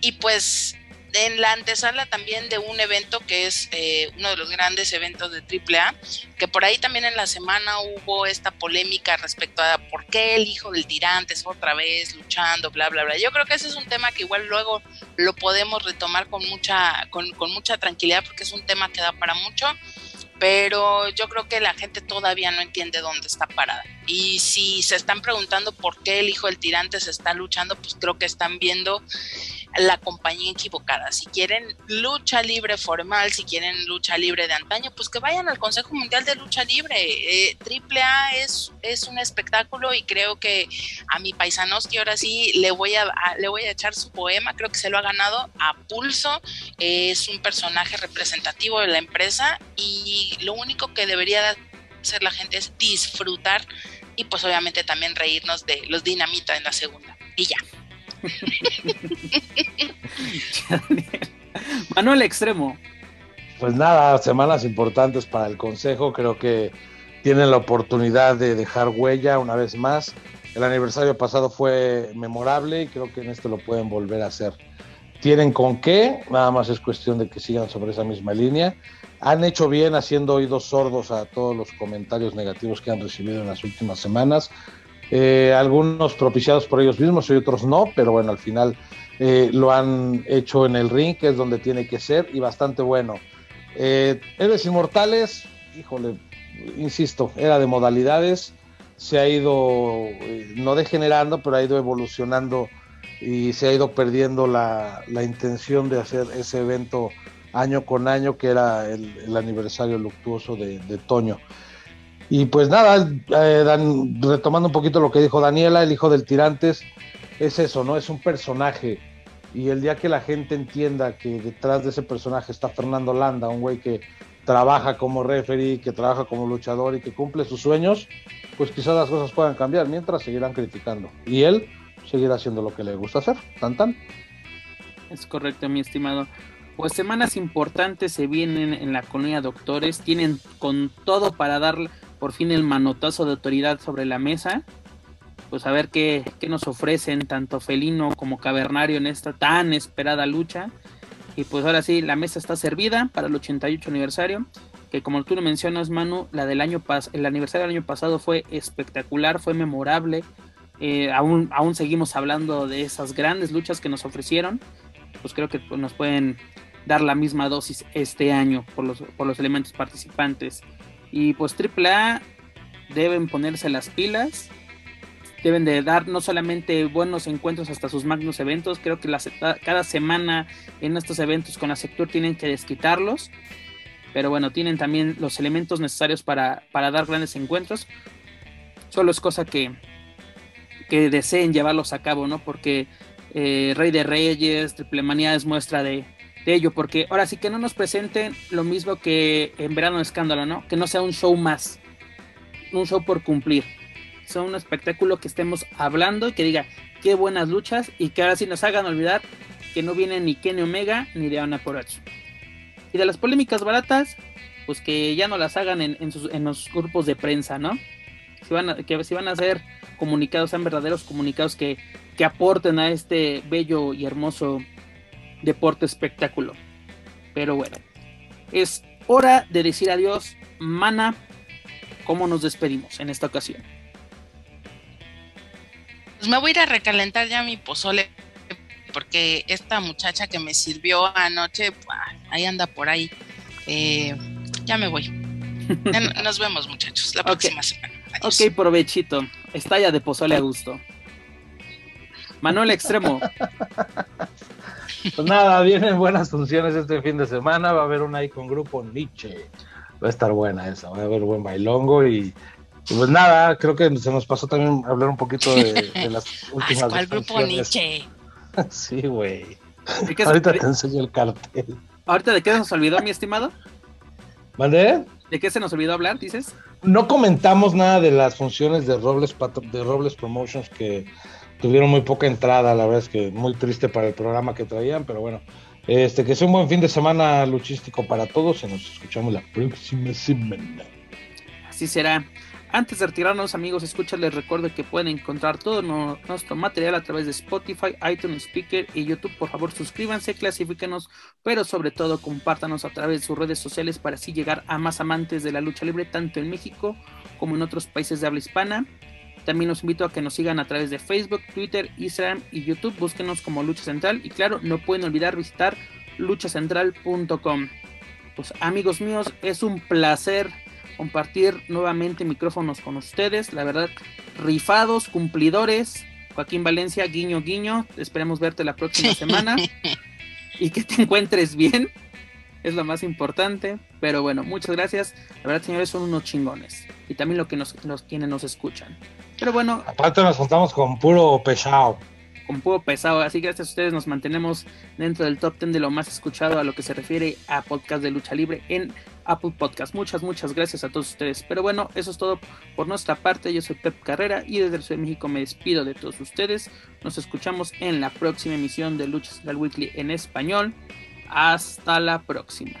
y pues en la antesala también de un evento que es eh, uno de los grandes eventos de AAA, que por ahí también en la semana hubo esta polémica respecto a por qué el hijo del tirante es otra vez luchando, bla, bla, bla. Yo creo que ese es un tema que igual luego lo podemos retomar con mucha, con, con mucha tranquilidad porque es un tema que da para mucho pero yo creo que la gente todavía no entiende dónde está parada. Y si se están preguntando por qué el hijo del tirante se está luchando, pues creo que están viendo la compañía equivocada. Si quieren lucha libre formal, si quieren lucha libre de antaño, pues que vayan al Consejo Mundial de Lucha Libre. Eh, triple A es, es un espectáculo y creo que a mi paisanoski ahora sí le voy a, le voy a echar su poema, creo que se lo ha ganado a pulso, es un personaje representativo de la empresa y lo único que debería hacer la gente es disfrutar y pues obviamente también reírnos de los dinamita en la segunda. Y ya. Manuel Extremo. Pues nada, semanas importantes para el Consejo. Creo que tienen la oportunidad de dejar huella una vez más. El aniversario pasado fue memorable y creo que en este lo pueden volver a hacer. Tienen con qué, nada más es cuestión de que sigan sobre esa misma línea. Han hecho bien haciendo oídos sordos a todos los comentarios negativos que han recibido en las últimas semanas. Eh, algunos propiciados por ellos mismos y otros no, pero bueno, al final eh, lo han hecho en el ring, que es donde tiene que ser, y bastante bueno. Eh, Inmortales, híjole, insisto, era de modalidades, se ha ido, eh, no degenerando, pero ha ido evolucionando y se ha ido perdiendo la, la intención de hacer ese evento año con año, que era el, aniversario luctuoso de, Toño. Y pues nada, eh, retomando un poquito lo que dijo Daniela, el hijo del Tirantes, es eso, ¿no? Es un personaje. Y el día que la gente entienda que detrás de ese personaje está Fernando Landa, un güey que trabaja como referee, que trabaja como luchador y que cumple sus sueños, pues quizás las cosas puedan cambiar, mientras seguirán criticando. Y él seguirá haciendo lo que le gusta hacer, tan tan. Es correcto, mi estimado. Pues semanas importantes se vienen en la colonia Doctores, tienen con todo para dar por fin el manotazo de autoridad sobre la mesa. Pues a ver qué, qué nos ofrecen tanto Felino como Cavernario en esta tan esperada lucha. Y pues ahora sí, la mesa está servida para el 88 aniversario. Que como tú lo mencionas, Manu, la del año el aniversario del año pasado fue espectacular, fue memorable. Eh, aún, aún seguimos hablando de esas grandes luchas que nos ofrecieron. Pues creo que pues, nos pueden dar la misma dosis este año por los, por los elementos participantes. Y pues AAA deben ponerse las pilas, deben de dar no solamente buenos encuentros hasta sus magnos eventos, creo que cada semana en estos eventos con la sector tienen que desquitarlos, pero bueno, tienen también los elementos necesarios para, para dar grandes encuentros. Solo es cosa que, que deseen llevarlos a cabo, ¿no? Porque eh, Rey de Reyes, Triple Manía es muestra de, ello, porque ahora sí que no nos presenten lo mismo que en Verano de Escándalo, ¿no? Que no sea un show más, un show por cumplir. Sea un espectáculo que estemos hablando y que diga qué buenas luchas y que ahora sí nos hagan olvidar que no viene ni Kenny Omega ni de Ana Porach. Y de las polémicas baratas, pues que ya no las hagan en, sus, en los grupos de prensa, ¿no? Si van a, que si van a ser comunicados, sean verdaderos comunicados que, que aporten a este bello y hermoso deporte espectáculo. Pero bueno, es hora de decir adiós. Mana, ¿cómo nos despedimos en esta ocasión? Pues me voy a ir a recalentar ya mi pozole porque esta muchacha que me sirvió anoche, ahí anda por ahí. Eh, ya me voy. Nos vemos muchachos la próxima semana. Ok, provechito. Estalla de pozole a gusto. Manuel Extremo. Pues nada, vienen buenas funciones este fin de semana. Va a haber una ahí con grupo Nietzsche. Va a estar buena esa. Va a haber buen bailongo y, pues nada, creo que se nos pasó también hablar un poquito de, las últimas. ¿Cuál grupo Nietzsche? sí, güey. Ahorita te enseño el cartel. ¿Ahorita de qué se nos olvidó, mi estimado? ¿Vale? ¿De qué se nos olvidó hablar, dices? No comentamos nada de las funciones de Robles, de Robles Promotions que tuvieron muy poca entrada, la verdad es que muy triste para el programa que traían, pero bueno, este que sea un buen fin de semana luchístico para todos y nos escuchamos la próxima semana. Así será. Antes de retirarnos, amigos, escucha, les recuerdo que pueden encontrar todo nuestro material a través de Spotify, iTunes, Speaker y YouTube. Por favor, suscríbanse, clasifíquenos, pero sobre todo compártanos a través de sus redes sociales para así llegar a más amantes de la lucha libre, tanto en México como en otros países de habla hispana. También los invito a que nos sigan a través de Facebook, Twitter, Instagram y YouTube. Búsquenos como Lucha Central. Y claro, no pueden olvidar visitar luchacentral.com. Pues amigos míos, es un placer compartir nuevamente micrófonos con ustedes. La verdad, rifados, cumplidores. Joaquín Valencia, guiño, guiño. Esperemos verte la próxima semana. y que te encuentres bien. Es lo más importante. Pero bueno, muchas gracias. La verdad, señores, son unos chingones. Y también lo que nos, los quienes nos escuchan. Pero bueno. Aparte nos juntamos con puro pesado. Con puro pesado. Así que gracias a ustedes nos mantenemos dentro del top 10 de lo más escuchado a lo que se refiere a podcast de lucha libre en Apple Podcast. Muchas, muchas gracias a todos ustedes. Pero bueno, eso es todo por nuestra parte. Yo soy Pep Carrera y desde el Ciudad de México me despido de todos ustedes. Nos escuchamos en la próxima emisión de Lucha Central Weekly en español. Hasta la próxima.